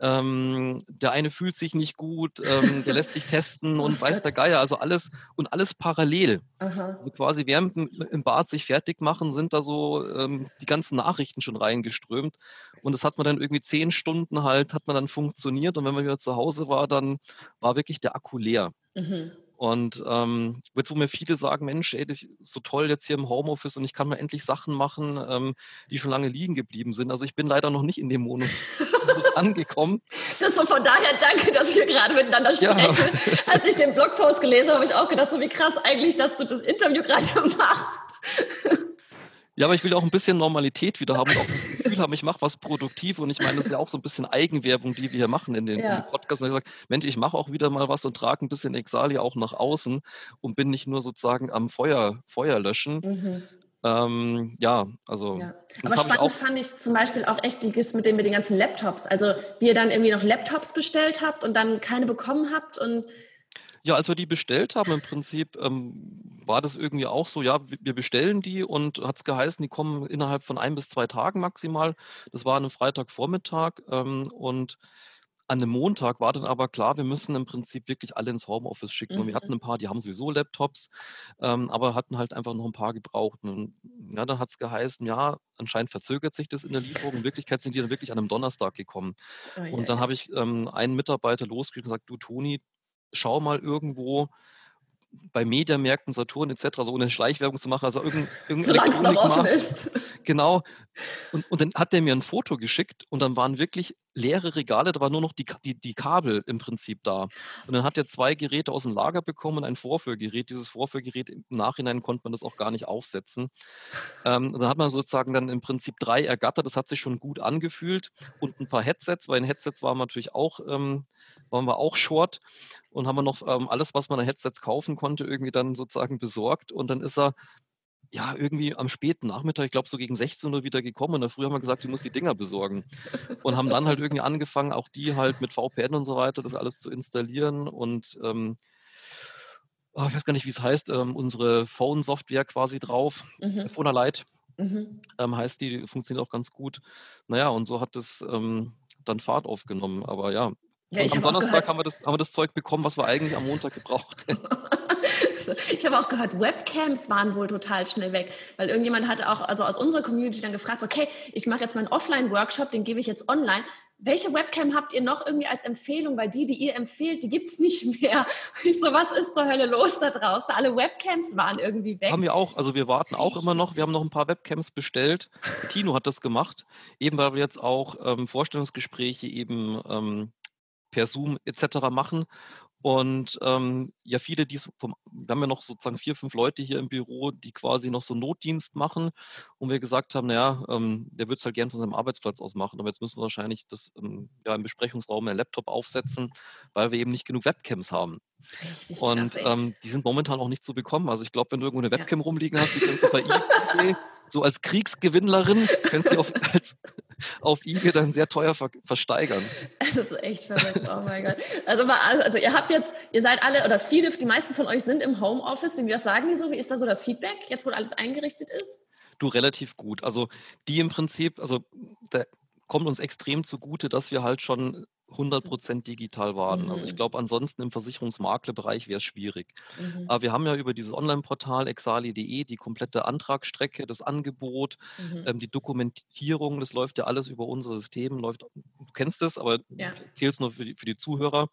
Ähm, der eine fühlt sich nicht gut, ähm, der lässt sich testen (laughs) und weiß der. Geier, also alles und alles parallel. Aha. Also quasi während im, im Bad sich fertig machen, sind da so ähm, die ganzen Nachrichten schon reingeströmt. Und das hat man dann irgendwie zehn Stunden halt, hat man dann funktioniert. Und wenn man wieder zu Hause war, dann war wirklich der Akku leer. Mhm. Und ähm, jetzt, wo mir viele sagen, Mensch, ey, das ist so toll jetzt hier im Homeoffice und ich kann mal endlich Sachen machen, ähm, die schon lange liegen geblieben sind. Also ich bin leider noch nicht in dem Modus (laughs) angekommen. Das so von daher danke, dass wir gerade miteinander Ja. sprechen. Als ich den Blogpost gelesen habe, habe ich auch gedacht, so wie krass eigentlich, dass du das Interview gerade (laughs) machst. Ja, aber ich will auch ein bisschen Normalität wieder haben und auch das Gefühl haben, ich mache was produktiv und ich meine, das ist ja auch so ein bisschen Eigenwerbung, die wir hier machen in den, Ja. Podcasts. Und ich sage, Mensch, ich mache auch wieder mal was und trage ein bisschen Exalia auch nach außen und bin nicht nur sozusagen am Feuer, Feuer löschen. Mhm. Ähm, ja, also Ja. Aber habe ich spannend auch. fand ich zum Beispiel auch echt die Gist mit den, mit den ganzen Laptops. Also wie ihr dann irgendwie noch Laptops bestellt habt und dann keine bekommen habt und Ja, als wir die bestellt haben, im Prinzip ähm, war das irgendwie auch so, ja, wir bestellen die und hat es geheißen, die kommen innerhalb von ein bis zwei Tagen maximal. Das war an einem Freitagvormittag ähm, und an einem Montag war dann aber klar, wir müssen im Prinzip wirklich alle ins Homeoffice schicken. Und wir Mhm. hatten ein paar, die haben sowieso Laptops, ähm, aber hatten halt einfach noch ein paar gebraucht. Und ja, dann hat es geheißen, ja, anscheinend verzögert sich das in der Lieferung. In Wirklichkeit sind die dann wirklich an einem Donnerstag gekommen. oh, ja, Und dann habe ich ähm, einen Mitarbeiter losgeschickt und gesagt, du Toni, schau mal irgendwo bei Mediamärkten, Saturn etc., so ohne Schleichwerbung zu machen, also irgendein, irgendein Elektronikmarkt, genau. Und, und dann hat der mir ein Foto geschickt und dann waren wirklich leere Regale, da waren nur noch die, die, die Kabel im Prinzip da. Und dann hat er zwei Geräte aus dem Lager bekommen und ein Vorführgerät. Dieses Vorführgerät, im Nachhinein konnte man das auch gar nicht aufsetzen. Ähm, dann hat man sozusagen dann im Prinzip drei ergattert, das hat sich schon gut angefühlt und ein paar Headsets, weil in Headsets waren wir natürlich auch, ähm, waren wir auch short und haben wir noch ähm, alles, was man an Headsets kaufen konnte, irgendwie dann sozusagen besorgt und dann ist er ja, irgendwie am späten Nachmittag, ich glaube so gegen 16 Uhr wieder gekommen und da früh haben wir gesagt, du musst die Dinger besorgen. Und haben dann halt irgendwie angefangen, auch die halt mit VPN und so weiter, das alles zu installieren und ähm, oh, ich weiß gar nicht, wie es heißt, ähm, unsere Phone-Software quasi drauf, Mhm. Phone Lite Mhm. ähm, heißt die, die funktioniert auch ganz gut. Naja, und so hat es ähm, dann Fahrt aufgenommen. Aber ja, Ja, und am Donnerstag haben wir, das, haben wir das Zeug bekommen, was wir eigentlich am Montag gebraucht hätten. (laughs) Ich habe auch gehört, Webcams waren wohl total schnell weg, weil irgendjemand hatte auch, also aus unserer Community dann gefragt, okay, ich mache jetzt meinen Offline-Workshop, den gebe ich jetzt online. Welche Webcam habt ihr noch irgendwie als Empfehlung? Weil die, die ihr empfehlt, die gibt es nicht (laughs) mehr. Ich so, was ist zur Hölle los da draußen? Alle Webcams waren irgendwie weg. Haben wir auch, also wir warten auch immer noch. Wir haben noch ein paar Webcams bestellt. Kino hat das gemacht, eben weil wir jetzt auch ähm, Vorstellungsgespräche eben ähm, per Zoom etc. machen. Und ähm, ja, viele, die vom, wir haben ja noch sozusagen vier, fünf Leute hier im Büro, die quasi noch so Notdienst machen. Und wir gesagt haben, naja, ähm, der würde es halt gern von seinem Arbeitsplatz aus machen. Aber jetzt müssen wir wahrscheinlich das ähm, ja, im Besprechungsraum einen Laptop aufsetzen, weil wir eben nicht genug Webcams haben. Richtig und krass, ähm, die sind momentan auch nicht zu bekommen. Also ich glaube, wenn du irgendwo eine Webcam ja. rumliegen hast, die kannst du bei eBay (laughs) so als Kriegsgewinnlerin kannst du auf, (laughs) als, auf eBay dann sehr teuer ver, versteigern. Das ist echt verrückt, oh mein Gott. Also, also ihr habt jetzt, ihr seid alle, oder viele, die meisten von euch sind im Homeoffice. Und was sagen die so? Wie ist da so das Feedback, jetzt wo alles eingerichtet ist? Du, relativ gut. Also die im Prinzip, also der, kommt uns extrem zugute, dass wir halt schon 100% digital waren. Mhm. Also ich mhm. glaube, ansonsten im Versicherungsmaklerbereich wäre es schwierig. Mhm. Aber wir haben ja über dieses Online-Portal exali.de die komplette Antragsstrecke, das Angebot, mhm. ähm, die Dokumentierung, das läuft ja alles über unser System, läuft, du kennst es, aber ja. zählst nur für die, für die Zuhörer.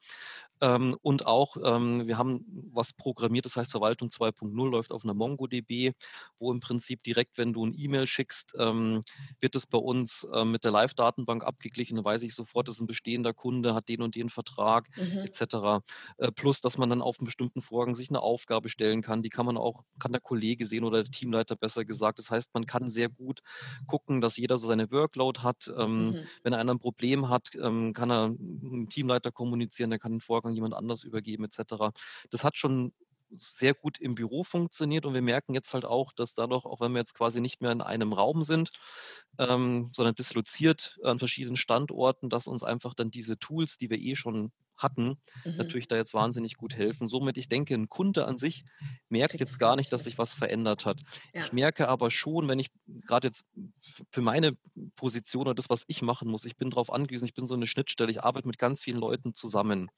Ähm, und auch, ähm, wir haben was programmiert, das heißt Verwaltung 2.0 läuft auf einer MongoDB, wo im Prinzip direkt, wenn du ein E-Mail schickst, ähm, wird es bei uns äh, mit der Live-Datenbank abgeglichen. Da weiß ich sofort, das ist ein bestehender Kunde, hat den und den Vertrag mhm. etc. Äh, plus, dass man dann auf einen bestimmten Vorgang sich eine Aufgabe stellen kann. Die kann man auch, kann der Kollege sehen oder der Teamleiter besser gesagt. Das heißt, man kann sehr gut gucken, dass jeder so seine Workload hat. Ähm, mhm. Wenn einer ein Problem hat, ähm, kann er mit dem Teamleiter kommunizieren, der kann den Vorgang an jemand anders übergeben etc. Das hat schon sehr gut im Büro funktioniert und wir merken jetzt halt auch, dass dadurch, auch wenn wir jetzt quasi nicht mehr in einem Raum sind, ähm, sondern disloziert an verschiedenen Standorten, dass uns einfach dann diese Tools, die wir eh schon hatten, mhm. natürlich da jetzt wahnsinnig gut helfen. Somit, ich denke, ein Kunde an sich merkt jetzt gar nicht, dass sich was verändert hat. Ja. Ich merke aber schon, wenn ich gerade jetzt für meine Position oder das, was ich machen muss, ich bin darauf angewiesen, ich bin so eine Schnittstelle, ich arbeite mit ganz vielen Leuten zusammen.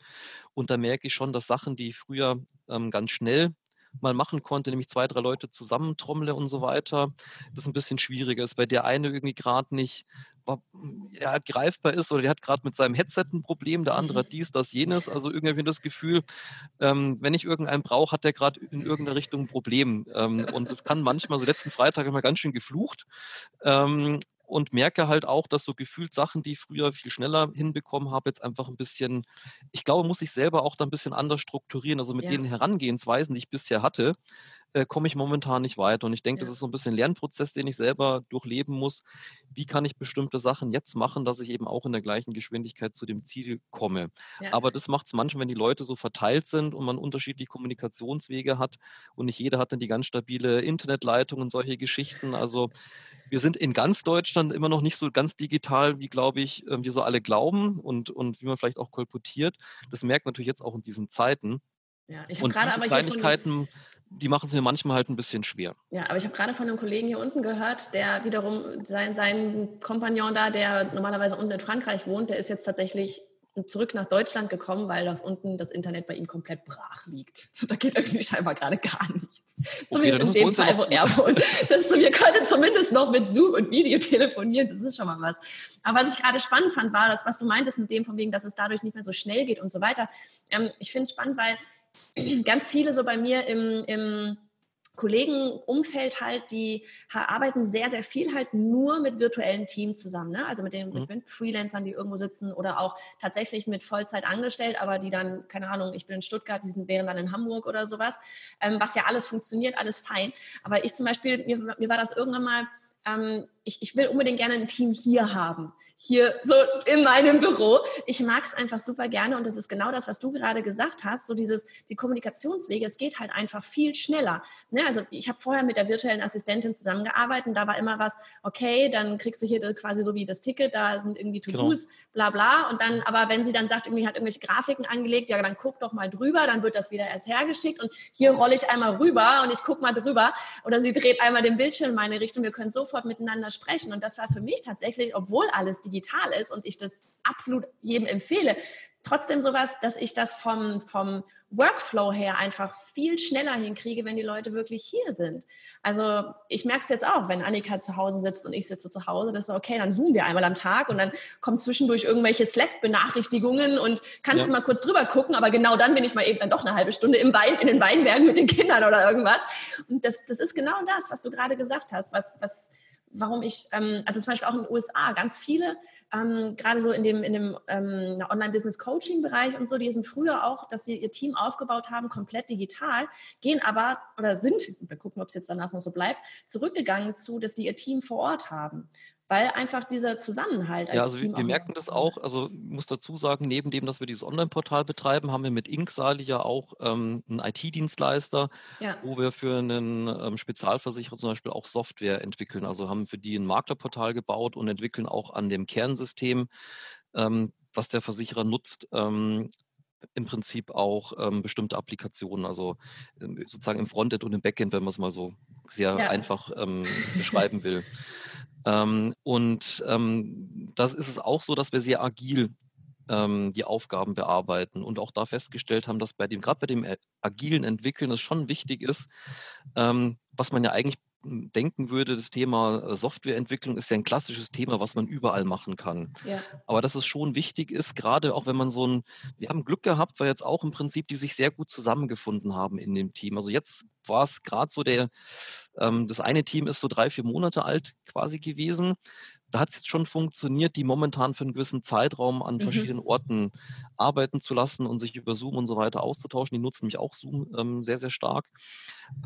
Und da merke ich schon, dass Sachen, die früher ähm, ganz schnell mal machen konnte, nämlich zwei, drei Leute zusammentrommle und so weiter, das ein bisschen schwieriger ist, weil der eine irgendwie gerade nicht ja, greifbar ist oder der hat gerade mit seinem Headset ein Problem, der andere hat dies, das, jenes. Also irgendwie das Gefühl, ähm, wenn ich irgendeinen brauche, hat der gerade in irgendeiner Richtung ein Problem. Ähm, und das kann manchmal, so letzten Freitag immer ganz schön geflucht. Ähm, und merke halt auch, dass so gefühlt Sachen, die ich früher viel schneller hinbekommen habe, jetzt einfach ein bisschen, ich glaube, muss ich selber auch da ein bisschen anders strukturieren. Also mit ja. den Herangehensweisen, die ich bisher hatte, äh, komme ich momentan nicht weiter. Und ich denke, ja. das ist so ein bisschen ein Lernprozess, den ich selber durchleben muss. Wie kann ich bestimmte Sachen jetzt machen, dass ich eben auch in der gleichen Geschwindigkeit zu dem Ziel komme? Ja. Aber das macht es manchmal, wenn die Leute so verteilt sind und man unterschiedliche Kommunikationswege hat und nicht jeder hat dann die ganz stabile Internetleitung und solche Geschichten. Also wir sind in ganz Deutschland immer noch nicht so ganz digital, wie, glaube ich, äh, wir so alle glauben und, und wie man vielleicht auch kolportiert. Das merkt man natürlich jetzt auch in diesen Zeiten. Ja, ich und gerade aber Kleinigkeiten, die machen es mir manchmal halt ein bisschen schwer. Ja, aber ich habe gerade von einem Kollegen hier unten gehört, der wiederum sein, sein Kompagnon da, der normalerweise unten in Frankreich wohnt, der ist jetzt tatsächlich zurück nach Deutschland gekommen, weil das unten das Internet bei ihm komplett brach liegt. (laughs) Da geht irgendwie scheinbar gerade gar nichts. Zumindest okay, in dem Fall, wo er (laughs) wohnt. Das, wir können zumindest noch mit Zoom und Video telefonieren, das ist schon mal was. Aber was ich gerade spannend fand, war das, was du meintest mit dem, von wegen, dass es dadurch nicht mehr so schnell geht und so weiter. Ähm, ich finde es spannend, weil (clears throat) ganz viele so bei mir im, im Kollegenumfeld halt, die arbeiten sehr, sehr viel halt nur mit virtuellen Teams zusammen. Ne? Also mit den mhm. mit Freelancern, die irgendwo sitzen oder auch tatsächlich mit Vollzeit angestellt, aber die dann, keine Ahnung, ich bin in Stuttgart, die sind, wären dann in Hamburg oder sowas, ähm, was ja alles funktioniert, alles fein. Aber ich zum Beispiel, mir, mir war das irgendwann mal ähm, ich, ich will unbedingt gerne ein Team hier haben hier so in meinem Büro. Ich mag es einfach super gerne und das ist genau das, was du gerade gesagt hast, so dieses, die Kommunikationswege, es geht halt einfach viel schneller. Ne? Also ich habe vorher mit der virtuellen Assistentin zusammengearbeitet und da war immer was, okay, dann kriegst du hier quasi so wie das Ticket, da sind irgendwie To-Dos, genau. bla bla und dann, aber wenn sie dann sagt, irgendwie hat irgendwelche Grafiken angelegt, ja, dann guck doch mal drüber, dann wird das wieder erst hergeschickt und hier rolle ich einmal rüber und ich guck mal drüber oder sie dreht einmal den Bildschirm in meine Richtung, wir können sofort miteinander sprechen und das war für mich tatsächlich, obwohl alles digital ist und ich das absolut jedem empfehle, trotzdem sowas, dass ich das vom, vom Workflow her einfach viel schneller hinkriege, wenn die Leute wirklich hier sind. Also ich merke es jetzt auch, wenn Annika zu Hause sitzt und ich sitze zu Hause, das ist okay, dann zoomen wir einmal am Tag und dann kommen zwischendurch irgendwelche Slack-Benachrichtigungen und kannst ja. du mal kurz drüber gucken, aber genau dann bin ich mal eben dann doch eine halbe Stunde im Wein, in den Weinbergen mit den Kindern oder irgendwas. Und das, das ist genau das, was du gerade gesagt hast, was, was warum ich, ähm, also zum Beispiel auch in den USA, ganz viele ähm, gerade so in dem, in dem ähm, Online-Business-Coaching-Bereich und so, die sind früher auch, dass sie ihr Team aufgebaut haben, komplett digital, gehen aber oder sind, wir gucken, ob es jetzt danach noch so bleibt, zurückgegangen zu, dass die ihr Team vor Ort haben weil einfach dieser Zusammenhalt als Ja, also Team wir, merken das auch, also ich muss dazu sagen, neben dem, dass wir dieses Online-Portal betreiben, haben wir mit Inksali ja auch ähm, einen IT-Dienstleister, ja. wo wir für einen ähm, Spezialversicherer zum Beispiel auch Software entwickeln. Also haben für die ein Maklerportal gebaut und entwickeln auch an dem Kernsystem, ähm, was der Versicherer nutzt, ähm, im Prinzip auch ähm, bestimmte Applikationen, also ähm, sozusagen im Frontend und im Backend, wenn man es mal so sehr ja. einfach ähm, beschreiben will. (laughs) Ähm, und ähm, das ist es auch so, dass wir sehr agil ähm, die Aufgaben bearbeiten und auch da festgestellt haben, dass bei dem, gerade bei dem äh, agilen Entwickeln es schon wichtig ist, was man ja eigentlich denken würde, das Thema äh, Softwareentwicklung ist ja ein klassisches Thema, was man überall machen kann. Ja. Aber dass es schon wichtig ist, gerade auch wenn man so ein, wir haben Glück gehabt, weil jetzt auch im Prinzip die sich sehr gut zusammengefunden haben in dem Team. Also jetzt war es gerade so der, ähm, das eine Team ist so drei, vier Monate alt quasi gewesen da hat es jetzt schon funktioniert, die momentan für einen gewissen Zeitraum an mhm. verschiedenen Orten arbeiten zu lassen und sich über Zoom und so weiter auszutauschen. Die nutzen nämlich auch Zoom ähm, sehr, sehr stark.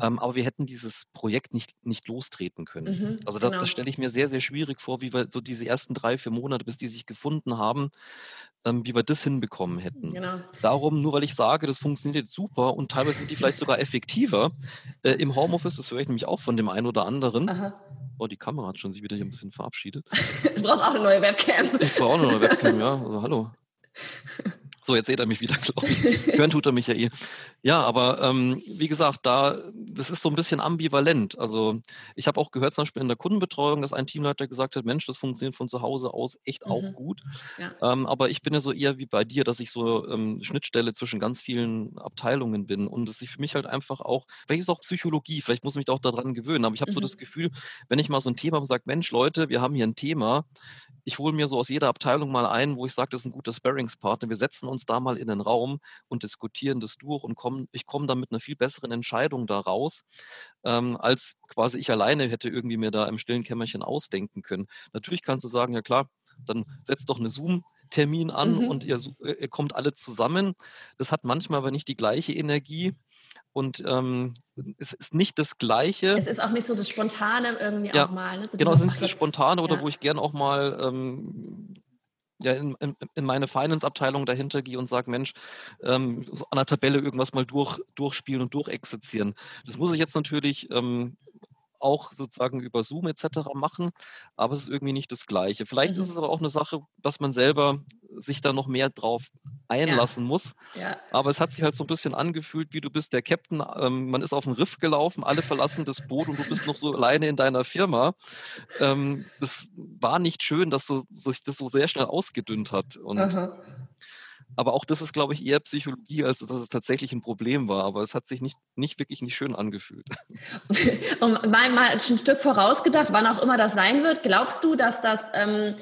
Ähm, aber wir hätten dieses Projekt nicht, nicht lostreten können. Mhm, also das, genau. das stelle ich mir sehr, sehr schwierig vor, wie wir so diese ersten drei, vier Monate, bis die sich gefunden haben, ähm, wie wir das hinbekommen hätten. Genau. Darum, nur weil ich sage, das funktioniert super und teilweise sind die vielleicht sogar effektiver äh, im Homeoffice, das höre ich nämlich auch von dem einen oder anderen. Aha Oh, die Kamera hat schon sich wieder hier ein bisschen verabschiedet. (laughs) du brauchst auch eine neue Webcam. Ich brauche auch eine neue Webcam, ja. Also hallo. (laughs) So, jetzt seht er mich wieder, (laughs) glaube ich. (laughs) Hören tut er mich ja eh. Ja, aber ähm, wie gesagt, da, das ist so ein bisschen ambivalent. Also ich habe auch gehört, zum Beispiel in der Kundenbetreuung, dass ein Teamleiter gesagt hat, Mensch, das funktioniert von zu Hause aus echt mhm. auch gut. Ja. Ähm, aber ich bin ja so eher wie bei dir, dass ich so ähm, Schnittstelle zwischen ganz vielen Abteilungen bin und dass ich für mich halt einfach auch, vielleicht ist auch Psychologie, vielleicht muss ich mich auch daran gewöhnen, aber ich habe mhm. so das Gefühl, wenn ich mal so ein Thema sage, Mensch, Leute, wir haben hier ein Thema, ich hole mir so aus jeder Abteilung mal ein, wo ich sage, das ist ein guter Sparringspartner, wir setzen uns uns da mal in den Raum und diskutieren das durch und kommen, ich komme dann mit einer viel besseren Entscheidung da raus, ähm, als quasi ich alleine hätte irgendwie mir da im stillen Kämmerchen ausdenken können. Natürlich kannst du sagen, ja klar, dann setzt doch eine Zoom Termin an mhm. und ihr, äh, ihr, kommt alle zusammen. Das hat manchmal aber nicht die gleiche Energie und ähm, es ist nicht das Gleiche. Es ist auch nicht so das Spontane irgendwie ja, auch mal. Ne? So genau, es ist nicht das Spontane oder ja. wo ich gern auch mal ähm, ja, in, in, in meine Finance-Abteilung dahinter gehe und sage, Mensch, ähm, so an der Tabelle irgendwas mal durch, durchspielen und durchexerzieren. Das muss ich jetzt natürlich ähm, auch sozusagen über Zoom etc. machen, aber es ist irgendwie nicht das Gleiche. Vielleicht mhm. ist es aber auch eine Sache, dass man selber sich da noch mehr drauf einlassen ja. muss. Ja. Aber es hat sich halt so ein bisschen angefühlt, wie du bist der Captain, ähm, man ist auf den Riff gelaufen, alle verlassen das Boot und du bist noch so alleine in deiner Firma. Ähm, das war nicht schön, dass so, sich das so sehr schnell ausgedünnt hat. Und Aha. Aber auch das ist, glaube ich, eher Psychologie, als dass es tatsächlich ein Problem war. Aber es hat sich nicht, nicht wirklich nicht schön angefühlt. (laughs) Und mal, mal ein Stück vorausgedacht, wann auch immer das sein wird, glaubst du, dass das ähm,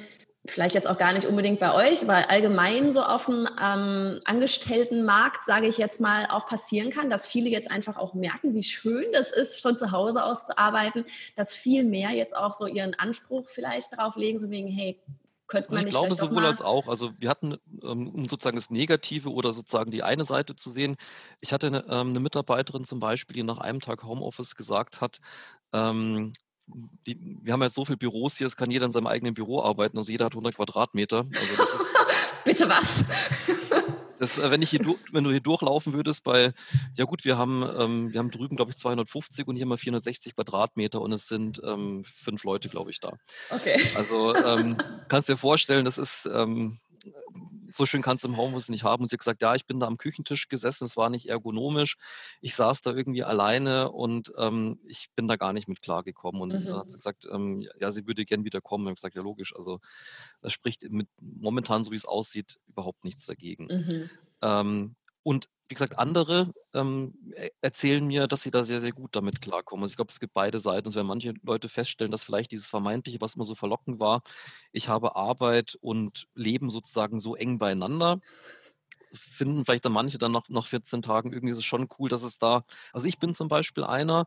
vielleicht jetzt auch gar nicht unbedingt bei euch, aber allgemein so auf dem ähm, Angestelltenmarkt, sage ich jetzt mal, auch passieren kann, dass viele jetzt einfach auch merken, wie schön das ist, von zu Hause aus zu arbeiten, dass viel mehr jetzt auch so ihren Anspruch vielleicht darauf legen, so wegen, hey, könnte man also ich glaube sowohl als auch. Also wir hatten, ähm, um sozusagen das Negative oder sozusagen die eine Seite zu sehen, ich hatte eine, ähm, eine Mitarbeiterin zum Beispiel, die nach einem Tag Homeoffice gesagt hat, ähm, die, wir haben jetzt so viele Büros hier, es kann jeder in seinem eigenen Büro arbeiten. Also jeder hat 100 Quadratmeter. Also (laughs) Bitte was? Das, äh, wenn, ich hier, wenn du hier durchlaufen würdest bei, ja gut, wir haben, ähm, wir haben drüben, glaube ich, 250 und hier mal 460 Quadratmeter und es sind ähm, fünf Leute, glaube ich, da. Okay. Also ähm, (laughs) kannst dir vorstellen, das ist, ähm, so schön kannst du im Homeoffice nicht haben. Und sie hat gesagt, ja, ich bin da am Küchentisch gesessen, es war nicht ergonomisch. Ich saß da irgendwie alleine und ähm, ich bin da gar nicht mit klargekommen. Und mhm. dann hat sie gesagt, ähm, ja, sie würde gern wieder kommen. Und ich habe gesagt, ja, logisch. Also das spricht mit, momentan, so wie es aussieht, überhaupt nichts dagegen. Mhm. Ähm, und wie gesagt, andere ähm, e-, erzählen mir, dass sie da sehr, sehr gut damit klarkommen. Also ich glaube, es gibt beide Seiten. Also wenn manche Leute feststellen, dass vielleicht dieses Vermeintliche, was immer so verlockend war, ich habe Arbeit und Leben sozusagen so eng beieinander, finden vielleicht dann manche dann nach, nach 14 Tagen irgendwie ist es schon cool, dass es da, also ich bin zum Beispiel einer,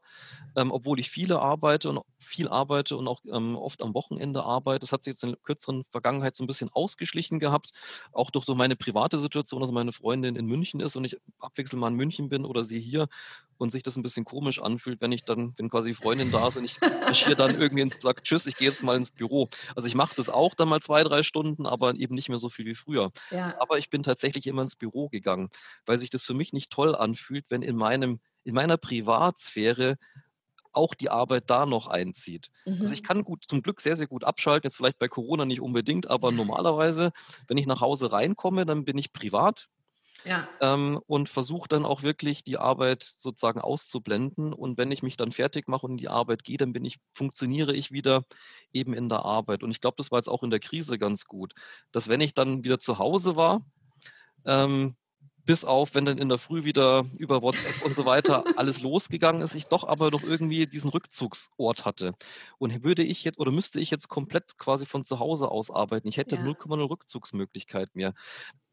ähm, obwohl ich viele arbeite und viel arbeite und auch ähm, oft am Wochenende arbeite, das hat sich jetzt in der kürzeren Vergangenheit so ein bisschen ausgeschlichen gehabt, auch durch so meine private Situation, dass meine Freundin in München ist und ich abwechselnd mal in München bin oder sie hier und sich das ein bisschen komisch anfühlt, wenn ich dann, wenn quasi Freundin da ist und ich marschiere dann irgendwie ins sage, tschüss, ich gehe jetzt mal ins Büro. Also ich mache das auch dann mal zwei, drei Stunden, aber eben nicht mehr so viel wie früher. Ja. Aber ich bin tatsächlich immer ins Büro gegangen, weil sich das für mich nicht toll anfühlt, wenn in meinem, in meiner Privatsphäre auch die Arbeit da noch einzieht. Mhm. Also ich mhm. kann gut, zum Glück sehr, sehr gut abschalten, jetzt vielleicht bei Corona nicht unbedingt, aber normalerweise, wenn ich nach Hause reinkomme, dann bin ich privat, ja. Ähm, und versuche dann auch wirklich die Arbeit sozusagen auszublenden. Und wenn ich mich dann fertig mache und in die Arbeit gehe, dann bin ich, funktioniere ich wieder eben in der Arbeit. Und ich glaube, das war jetzt auch in der Krise ganz gut, dass wenn ich dann wieder zu Hause war, ähm, bis auf, wenn dann in der Früh wieder über WhatsApp und so weiter (laughs) alles losgegangen ist, ich doch aber noch irgendwie diesen Rückzugsort hatte. Und würde ich jetzt oder müsste ich jetzt komplett quasi von zu Hause aus arbeiten, ich hätte ja. 0,0 Rückzugsmöglichkeit mehr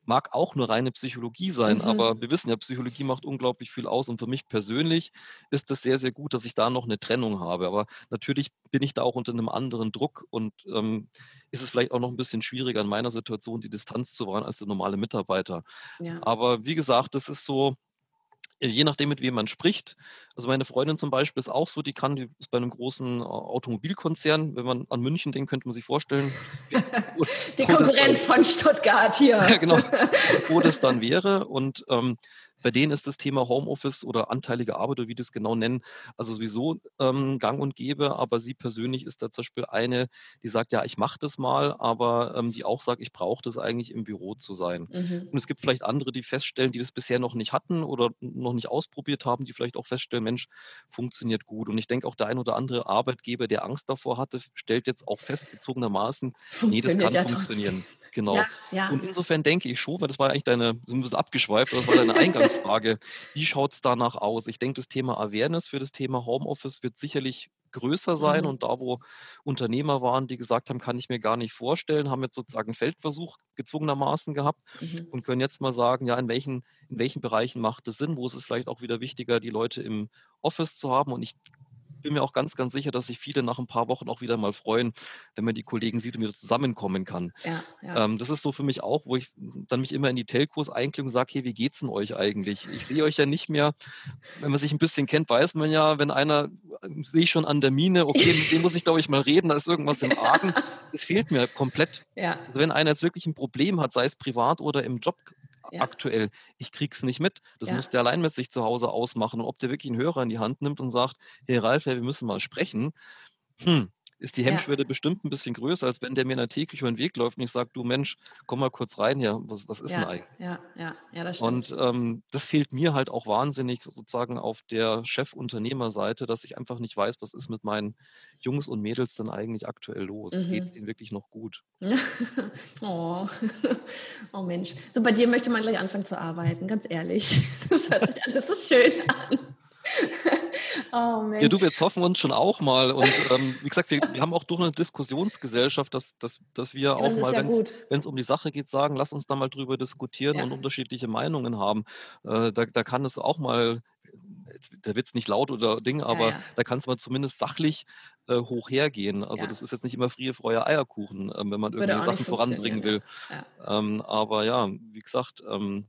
mag auch nur reine Psychologie sein, mhm. aber wir wissen ja, Psychologie macht unglaublich viel aus und für mich persönlich ist das sehr, sehr gut, dass ich da noch eine Trennung habe. Aber natürlich bin ich da auch unter einem anderen Druck und ähm, ist es vielleicht auch noch ein bisschen schwieriger in meiner Situation, die Distanz zu wahren als der normale Mitarbeiter. Ja. Aber wie gesagt, das ist so, je nachdem, mit wem man spricht. Also meine Freundin zum Beispiel ist auch so, die kann, die ist bei einem großen äh, Automobilkonzern. Wenn man an München denkt, könnte man sich vorstellen. die (laughs) Konkurrenz von Stuttgart hier. (laughs) ja, genau, wo das dann (laughs) wäre. Und ähm, bei denen ist das Thema Homeoffice oder anteilige Arbeit oder wie die es genau nennen, also sowieso ähm, gang und gäbe. Aber sie persönlich ist da zum Beispiel eine, die sagt, ja, ich mache das mal, aber ähm, die auch sagt, ich brauche das eigentlich im Büro zu sein. Mhm. Und es gibt vielleicht andere, die feststellen, die das bisher noch nicht hatten oder noch nicht ausprobiert haben, die vielleicht auch feststellen, Mensch, funktioniert gut. Und ich denke auch der ein oder andere Arbeitgeber, der Angst davor hatte, stellt jetzt auch festgezogenermaßen, nee, das kann ja funktionieren. Trotzdem. Genau. Ja, ja. Und insofern denke ich schon, weil das war eigentlich deine, so ein bisschen abgeschweift, das war deine (laughs) Eingangsfrage, wie schaut es danach aus? Ich denke, das Thema Awareness für das Thema Homeoffice wird sicherlich größer sein mhm. und da, wo Unternehmer waren, die gesagt haben, kann ich mir gar nicht vorstellen, haben jetzt sozusagen einen Feldversuch gezwungenermaßen gehabt mhm. und können jetzt mal sagen, ja, in welchen, in welchen Bereichen macht es Sinn, wo ist es vielleicht auch wieder wichtiger, die Leute im Office zu haben und ich bin mir auch ganz, ganz sicher, dass sich viele nach ein paar Wochen auch wieder mal freuen, wenn man die Kollegen sieht und wieder zusammenkommen kann. Ja, ja. Ähm, das ist so für mich auch, wo ich dann mich immer in die Telcos einklinge und sage, hey, wie geht's denn euch eigentlich? Ich sehe euch ja nicht mehr. Wenn man sich ein bisschen kennt, weiß man ja, wenn einer, sehe ich schon an der Mine, okay, mit dem muss ich, glaube ich, mal reden, da ist irgendwas im Argen. (laughs) Das fehlt mir komplett. Ja. Also wenn einer jetzt wirklich ein Problem hat, sei es privat oder im Job, ja. aktuell. Ich krieg's nicht mit. Das ja. muss der allein mit sich zu Hause ausmachen. Und ob der wirklich einen Hörer in die Hand nimmt und sagt, hey Ralf, hey, wir müssen mal sprechen, hm, ist die Hemmschwelle ja. bestimmt ein bisschen größer, als wenn der mir in der Teeküche über den Weg läuft und ich sage, du Mensch, komm mal kurz rein hier, was, was ist ja, denn eigentlich? Ja, ja, ja, das stimmt. Und ähm, das fehlt mir halt auch wahnsinnig sozusagen auf der Chefunternehmerseite, dass ich einfach nicht weiß, was ist mit meinen Jungs und Mädels denn eigentlich aktuell los? Mhm. Geht es denen wirklich noch gut? (laughs) oh. oh Mensch. So bei dir möchte man gleich anfangen zu arbeiten, ganz ehrlich. (laughs) Das hört sich alles so schön an. Oh. Ja, du, wir zoffen uns schon auch mal. Und ähm, wie gesagt, wir, wir, haben auch durch eine Diskussionsgesellschaft, dass, dass, dass wir ja, auch mal, ja wenn es um die Sache geht, sagen, lass uns da mal drüber diskutieren ja. und unterschiedliche Meinungen haben. Äh, da, da kann es auch mal der Witz nicht laut oder Ding, aber ja, ja. da kann es mal zumindest sachlich äh, hoch hergehen. Also ja. das ist jetzt nicht immer Friede, Freude, Eierkuchen, äh, wenn man irgendwie Sachen voranbringen will. Ähm, aber ja, wie gesagt, ähm,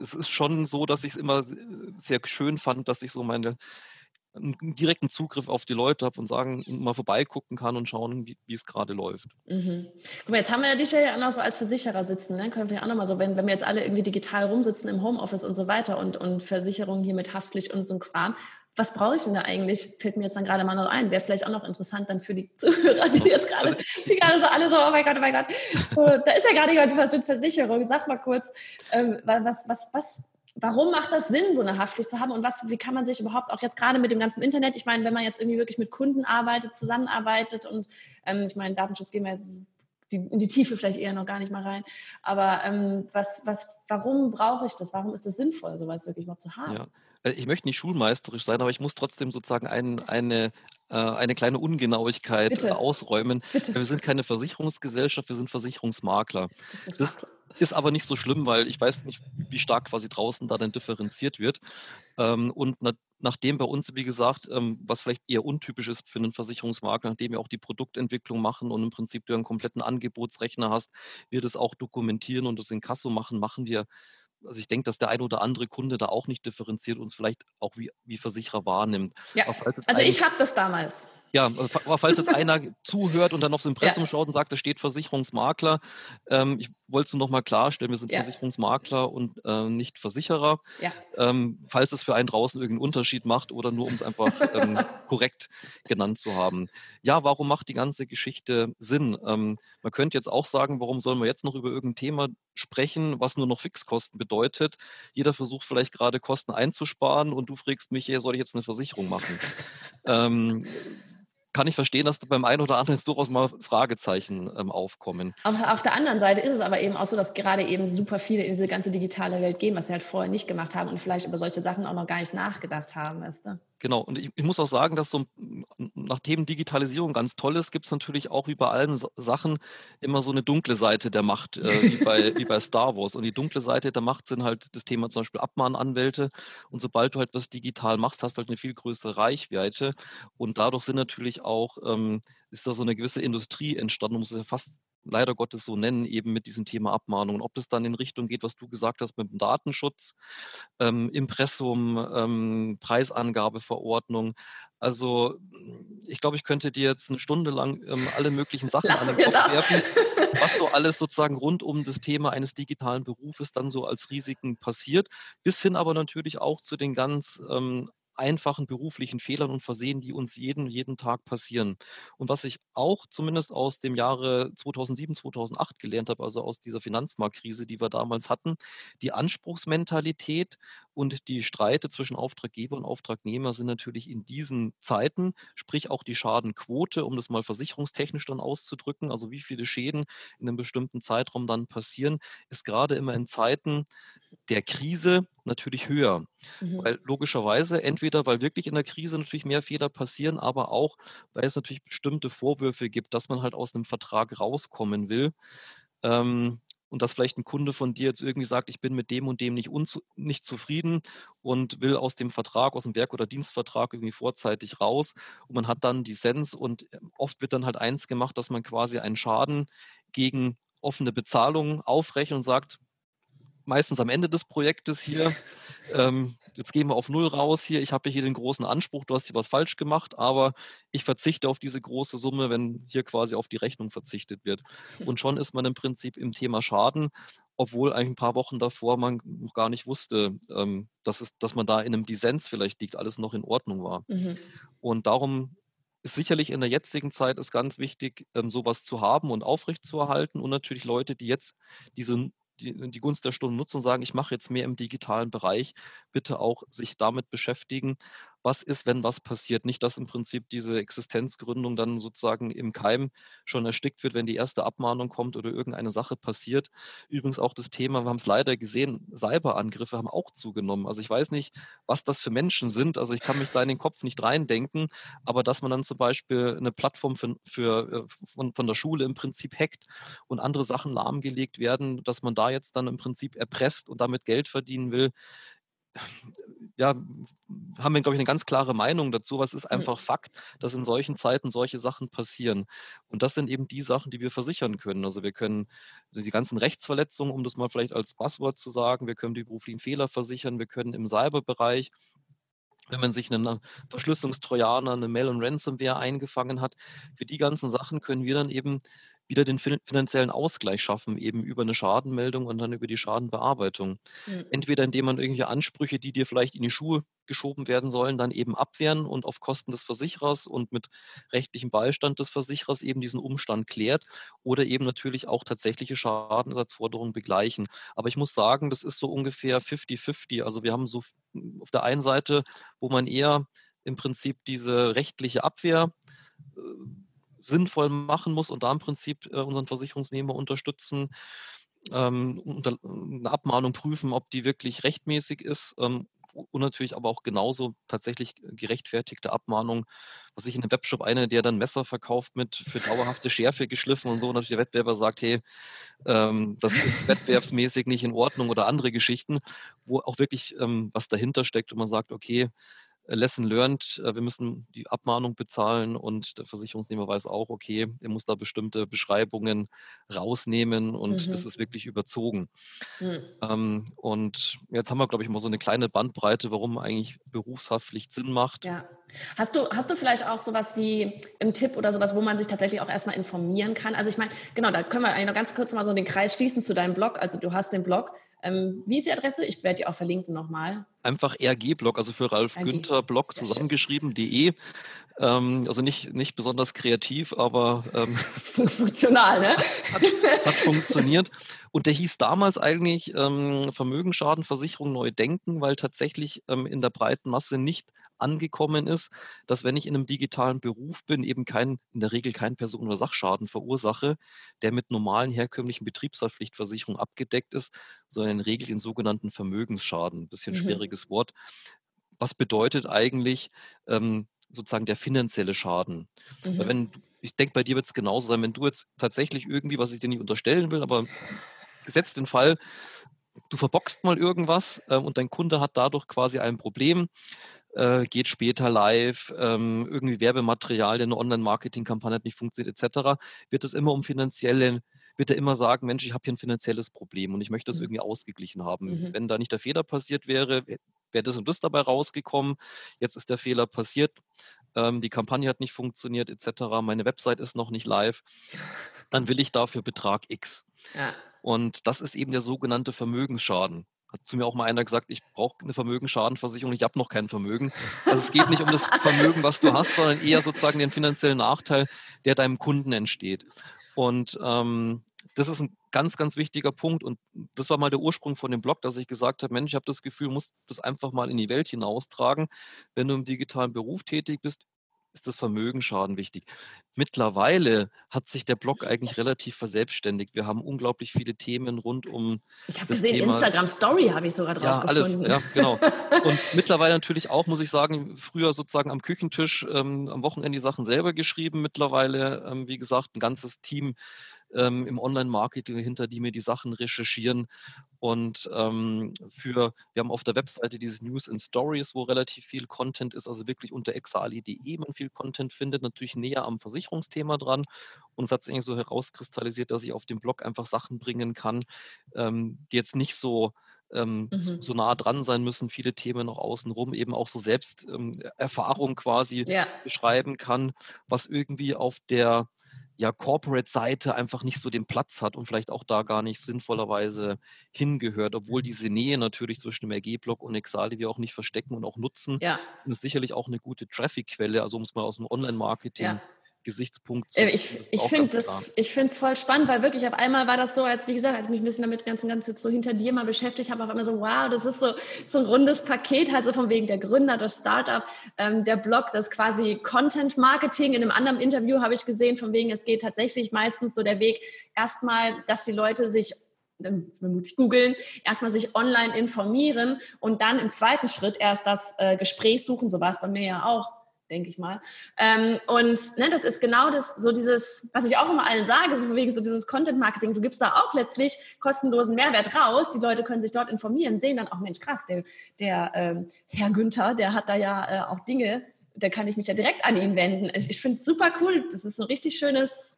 es ist schon so, dass ich es immer sehr schön fand, dass ich so meine einen direkten Zugriff auf die Leute habe und sagen, mal vorbeigucken kann und schauen, wie, wie es gerade läuft. Mhm. Guck mal, jetzt haben wir ja dich ja auch noch so als Versicherer sitzen. Ne? Könnte ja auch nochmal so, wenn, wenn wir jetzt alle irgendwie digital rumsitzen im Homeoffice und so weiter und, und Versicherungen hier mit Haftpflicht und so ein Kram, was brauche ich denn da eigentlich? Fällt mir jetzt dann gerade mal noch ein. Wäre vielleicht auch noch interessant dann für die (laughs) Zuhörer, die jetzt gerade, also die gerade so alle so, oh mein Gott, oh mein Gott. So, da ist ja gerade jemand was mit Versicherung. Sag mal kurz, ähm, was, was, was, warum macht das Sinn, so eine Haftpflicht zu haben und was, wie kann man sich überhaupt auch jetzt gerade mit dem ganzen Internet, ich meine, wenn man jetzt irgendwie wirklich mit Kunden arbeitet, zusammenarbeitet und ähm, ich meine, Datenschutz gehen wir jetzt die, in die Tiefe vielleicht eher noch gar nicht mal rein, aber ähm, was, was, warum brauche ich das? Warum ist das sinnvoll, sowas wirklich mal zu haben? Ja. Äh, ich möchte nicht schulmeisterisch sein, aber ich muss trotzdem sozusagen ein, eine, äh, eine kleine Ungenauigkeit Bitte. ausräumen. Bitte. Wir sind keine Versicherungsgesellschaft, wir sind Versicherungsmakler. Das, ist aber nicht so schlimm, weil ich weiß nicht, wie stark quasi draußen da dann differenziert wird. Ähm, und na, nachdem bei uns, wie gesagt, ähm, was vielleicht eher untypisch ist für einen Versicherungsmakler, nachdem wir auch die Produktentwicklung machen und im Prinzip du einen kompletten Angebotsrechner hast, wir das auch dokumentieren und das in Kasso machen, machen wir also ich denke, dass der ein oder andere Kunde da auch nicht differenziert und es vielleicht auch wie, wie Versicherer wahrnimmt. Ja, also ich habe das damals. Ja, aber falls jetzt einer (laughs) zuhört und dann aufs Impressum ja. schaut und sagt, da steht Versicherungsmakler, ähm, ich wollte es nur noch mal klarstellen, wir sind ja. Versicherungsmakler und äh, nicht Versicherer. Ja. Ähm, falls es für einen draußen irgendeinen Unterschied macht oder nur um es einfach ähm, (laughs) korrekt genannt zu haben. Ja, warum macht die ganze Geschichte Sinn? Ähm, man könnte jetzt auch sagen, warum sollen wir jetzt noch über irgendein Thema sprechen, was nur noch Fixkosten bedeutet. Jeder versucht vielleicht gerade Kosten einzusparen und du fragst mich, hey, soll ich jetzt eine Versicherung machen? (laughs) kann ich verstehen, dass beim einen oder anderen jetzt durchaus mal Fragezeichen ähm, aufkommen. Auf, auf, der anderen Seite ist es aber eben auch so, dass gerade eben super viele in diese ganze digitale Welt gehen, was sie halt vorher nicht gemacht haben und vielleicht über solche Sachen auch noch gar nicht nachgedacht haben. Weißt du? Genau, und ich, ich, muss auch sagen, dass so nach Themen Digitalisierung ganz toll ist, gibt es natürlich auch wie bei allen Sachen immer so eine dunkle Seite der Macht, äh, wie, bei, (laughs) wie bei Star Wars. Und die dunkle Seite der Macht sind halt das Thema zum Beispiel Abmahnanwälte. Und sobald du halt was digital machst, hast du halt eine viel größere Reichweite. Und dadurch sind natürlich auch, ähm, ist da so eine gewisse Industrie entstanden, muss es ja fast leider Gottes so nennen, eben mit diesem Thema Abmahnung. ob das dann in Richtung geht, was du gesagt hast mit dem Datenschutz, ähm, Impressum, ähm, Preisangabeverordnung. Also ich glaube, ich könnte dir jetzt eine Stunde lang ähm, alle möglichen Sachen Lass an den Kopf werfen, (laughs) was so alles sozusagen rund um das Thema eines digitalen Berufes dann so als Risiken passiert, bis hin aber natürlich auch zu den ganz ähm, einfachen beruflichen Fehlern und Versehen, die uns jeden, jeden Tag passieren. Und was ich auch zumindest aus dem Jahre 2007, 2008 gelernt habe, also aus dieser Finanzmarktkrise, die wir damals hatten, die Anspruchsmentalität und die Streite zwischen Auftraggeber und Auftragnehmer sind natürlich in diesen Zeiten, sprich auch die Schadenquote, um das mal versicherungstechnisch dann auszudrücken, also wie viele Schäden in einem bestimmten Zeitraum dann passieren, ist gerade immer in Zeiten der Krise natürlich höher. Mhm. Weil logischerweise, entweder weil wirklich in der Krise natürlich mehr Fehler passieren, aber auch, weil es natürlich bestimmte Vorwürfe gibt, dass man halt aus einem Vertrag rauskommen will. Ähm, und dass vielleicht ein Kunde von dir jetzt irgendwie sagt, ich bin mit dem und dem nicht, nicht zufrieden und will aus dem Vertrag, aus dem Werk- oder Dienstvertrag irgendwie vorzeitig raus. Und man hat dann die Sens und ähm, oft wird dann halt eins gemacht, dass man quasi einen Schaden gegen offene Bezahlung aufrechnet und sagt, meistens am Ende des Projektes hier, (laughs) ähm, jetzt gehen wir auf Null raus hier, ich habe hier den großen Anspruch, du hast hier was falsch gemacht, aber ich verzichte auf diese große Summe, wenn hier quasi auf die Rechnung verzichtet wird. Und schon ist man im Prinzip im Thema Schaden, obwohl eigentlich ein paar Wochen davor man noch gar nicht wusste, ähm, dass, es, dass man da in einem Dissens vielleicht liegt, alles noch in Ordnung war. Mhm. Und darum ist sicherlich in der jetzigen Zeit ist ganz wichtig, ähm, sowas zu haben und aufrechtzuerhalten und natürlich Leute, die jetzt diese die, die Gunst der Stunde nutzen und sagen, ich mache jetzt mehr im digitalen Bereich, bitte auch sich damit beschäftigen, was ist, wenn was passiert. Nicht, dass im Prinzip diese Existenzgründung dann sozusagen im Keim schon erstickt wird, wenn die erste Abmahnung kommt oder irgendeine Sache passiert. Übrigens auch das Thema, wir haben es leider gesehen, Cyberangriffe haben auch zugenommen. Also ich weiß nicht, was das für Menschen sind. Also ich kann mich da in den Kopf nicht reindenken, aber dass man dann zum Beispiel eine Plattform für, für äh, von, von der Schule im Prinzip hackt und andere Sachen lahmgelegt werden, dass man da jetzt dann im Prinzip erpresst und damit Geld verdienen will, ja, haben wir, glaube ich, eine ganz klare Meinung dazu. Was ist einfach Fakt, dass in solchen Zeiten solche Sachen passieren. Und das sind eben die Sachen, die wir versichern können. Also wir können die ganzen Rechtsverletzungen, um das mal vielleicht als Passwort zu sagen, wir können die beruflichen Fehler versichern, wir können im Cyberbereich wenn man sich einen Verschlüsselungstrojaner, eine Mail- und Ransomware eingefangen hat, für die ganzen Sachen können wir dann eben wieder den finanziellen Ausgleich schaffen, eben über eine Schadenmeldung und dann über die Schadenbearbeitung. Mhm. Entweder indem man irgendwelche Ansprüche, die dir vielleicht in die Schuhe geschoben werden sollen, dann eben abwehren und auf Kosten des Versicherers und mit rechtlichem Beistand des Versicherers eben diesen Umstand klärt oder eben natürlich auch tatsächliche Schadenersatzforderungen begleichen. Aber ich muss sagen, das ist so ungefähr 50-50. Also wir haben so auf der einen Seite, wo man eher im Prinzip diese rechtliche Abwehr äh, sinnvoll machen muss und da im Prinzip äh, unseren Versicherungsnehmer unterstützen, ähm, eine Abmahnung prüfen, ob die wirklich rechtmäßig ist ähm, und natürlich aber auch genauso tatsächlich gerechtfertigte Abmahnung, was ich in einem Webshop eine, der dann Messer verkauft mit für dauerhafte Schärfe geschliffen und so, und natürlich der Wettbewerber sagt, hey, ähm, das ist wettbewerbsmäßig nicht in Ordnung oder andere Geschichten, wo auch wirklich ähm, was dahinter steckt und man sagt, okay, Lesson learned, äh, wir müssen die Abmahnung bezahlen und der Versicherungsnehmer weiß auch, okay, er muss da bestimmte Beschreibungen rausnehmen und mhm. das ist wirklich überzogen. Mhm. Ähm, und jetzt haben wir, glaube ich, mal so eine kleine Bandbreite, warum eigentlich Berufshaftpflicht Sinn macht. Ja. Hast du, hast du vielleicht auch sowas wie einen Tipp oder sowas, wo man sich tatsächlich auch erstmal informieren kann? Also ich meine, genau, da können wir eigentlich noch ganz kurz mal so den Kreis schließen zu deinem Blog. Also du hast den Blog. Ähm, wie ist die Adresse? Ich werde die auch verlinken nochmal. Einfach RG-Blog, also für Ralf RG. Günther Blog zusammengeschrieben.de. Ähm, also nicht, nicht besonders kreativ, aber ähm, (laughs) funktional, ne? Hat, hat, funktioniert. Und der hieß damals eigentlich ähm, Vermögensschadenversicherung neu denken, weil tatsächlich ähm, in der breiten Masse nicht angekommen ist, dass wenn ich in einem digitalen Beruf bin, eben kein, in der Regel keinen Person- oder Sachschaden verursache, der mit normalen herkömmlichen Betriebshaftpflichtversicherungen abgedeckt ist, sondern in der Regel den sogenannten Vermögensschaden. Bisschen mhm. schwieriges Wort. Was bedeutet eigentlich ähm, sozusagen der finanzielle Schaden? Mhm. Wenn, ich denke, bei dir wird es genauso sein, wenn du jetzt tatsächlich irgendwie, was ich dir nicht unterstellen will, aber gesetzt den Fall, du verbockst mal irgendwas äh, und dein Kunde hat dadurch quasi ein Problem, äh, geht später live, ähm, irgendwie Werbematerial, der eine Online-Marketing-Kampagne hat nicht funktioniert, etc., wird es immer um finanzielle, wird er immer sagen, Mensch, ich habe hier ein finanzielles Problem und ich möchte das mhm. irgendwie ausgeglichen haben. Mhm. Wenn da nicht der Fehler passiert wäre, wäre das und das dabei rausgekommen. Jetzt ist der Fehler passiert, ähm, die Kampagne hat nicht funktioniert, etc., meine Website ist noch nicht live. Dann will ich dafür Betrag X. Ja. Und das ist eben der sogenannte Vermögensschaden hat zu mir auch mal einer gesagt, ich brauche eine Vermögensschadenversicherung, ich habe noch kein Vermögen. Also es geht nicht um das Vermögen, was du hast, sondern eher sozusagen den finanziellen Nachteil, der deinem Kunden entsteht. Und ähm, das ist ein ganz, ganz wichtiger Punkt. Und das war mal der Ursprung von dem Blog, dass ich gesagt habe, Mensch, ich habe das Gefühl, muss das einfach mal in die Welt hinaustragen. Wenn du im digitalen Beruf tätig bist, ist das Vermögensschaden wichtig. Mittlerweile hat sich der Blog eigentlich relativ verselbstständigt. Wir haben unglaublich viele Themen rund um. Ich habe gesehen, Thema, Instagram Story habe ich sogar drauf ja, gefunden. Alles, ja, genau. Und (laughs) mittlerweile natürlich auch, muss ich sagen, früher sozusagen am Küchentisch ähm, am Wochenende die Sachen selber geschrieben. Mittlerweile, ähm, wie gesagt, ein ganzes Team ähm, im Online-Marketing hinter, die mir die Sachen recherchieren. Und ähm, für, wir haben auf der Webseite dieses News and Stories, wo relativ viel Content ist, also wirklich unter exali.de man viel Content findet, natürlich näher am Versicherungsthema dran. Und es hat sich eigentlich so herauskristallisiert, dass ich auf dem Blog einfach Sachen bringen kann, ähm, die jetzt nicht so ähm, mhm. so, so, nah dran sein müssen, viele Themen noch außenrum, eben auch so Selbsterfahrung ähm, quasi ja. beschreiben kann, was irgendwie auf der ja, Corporate-Seite einfach nicht so den Platz hat und vielleicht auch da gar nicht sinnvollerweise hingehört, obwohl diese Nähe natürlich zwischen dem RG-Block und Exali wir auch nicht verstecken und auch nutzen. Ja. Und ist sicherlich auch eine gute Traffic-Quelle, also um es mal aus dem Online-Marketing ja. Gesichtspunkt. Äh, ich, ich finde es voll spannend, weil wirklich auf einmal war das so, als wie gesagt, als ich mich ein bisschen damit ganz und ganz jetzt so hinter dir mal beschäftigt habe, auf einmal so, wow, das ist so, so ein rundes Paket, halt so von wegen der Gründer, das Startup, ähm, der Blog, das quasi Content Marketing. In einem anderen Interview habe ich gesehen, von wegen, es geht tatsächlich meistens so der Weg, erstmal, dass die Leute sich dann vermutlich googeln, erstmal sich online informieren und dann im zweiten Schritt erst das äh, Gespräch suchen, so war es bei mir ja auch denke ich mal. Ähm, und ne, das ist genau das, so dieses, was ich auch immer allen sage, so wegen so dieses Content-Marketing. Du gibst da auch letztlich kostenlosen Mehrwert raus. Die Leute können sich dort informieren, sehen dann auch, Mensch, krass, der, der ähm, Herr Günther, der hat da ja äh, auch Dinge, da kann ich mich ja direkt an ihn wenden. Ich, ich finde es super cool. Das ist so ein richtig schönes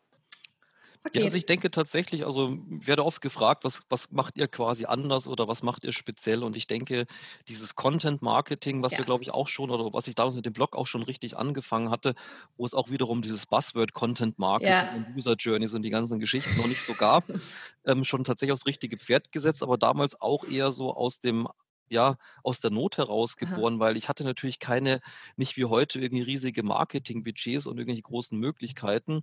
Ja, also ich denke tatsächlich, also werde oft gefragt, was, was macht ihr quasi anders oder was macht ihr speziell? Und ich denke, dieses Content Marketing, was Ja. wir, glaube ich, auch schon oder was ich damals mit dem Blog auch schon richtig angefangen hatte, wo es auch wiederum dieses Buzzword Content Marketing Ja. und User Journeys und die ganzen Geschichten noch nicht so gab, (laughs) ähm, schon tatsächlich aufs richtige Pferd gesetzt, aber damals auch eher so aus dem ja, aus der Not heraus Aha. geboren, weil ich hatte natürlich keine, nicht wie heute irgendwie riesige Marketingbudgets und irgendwelche großen Möglichkeiten.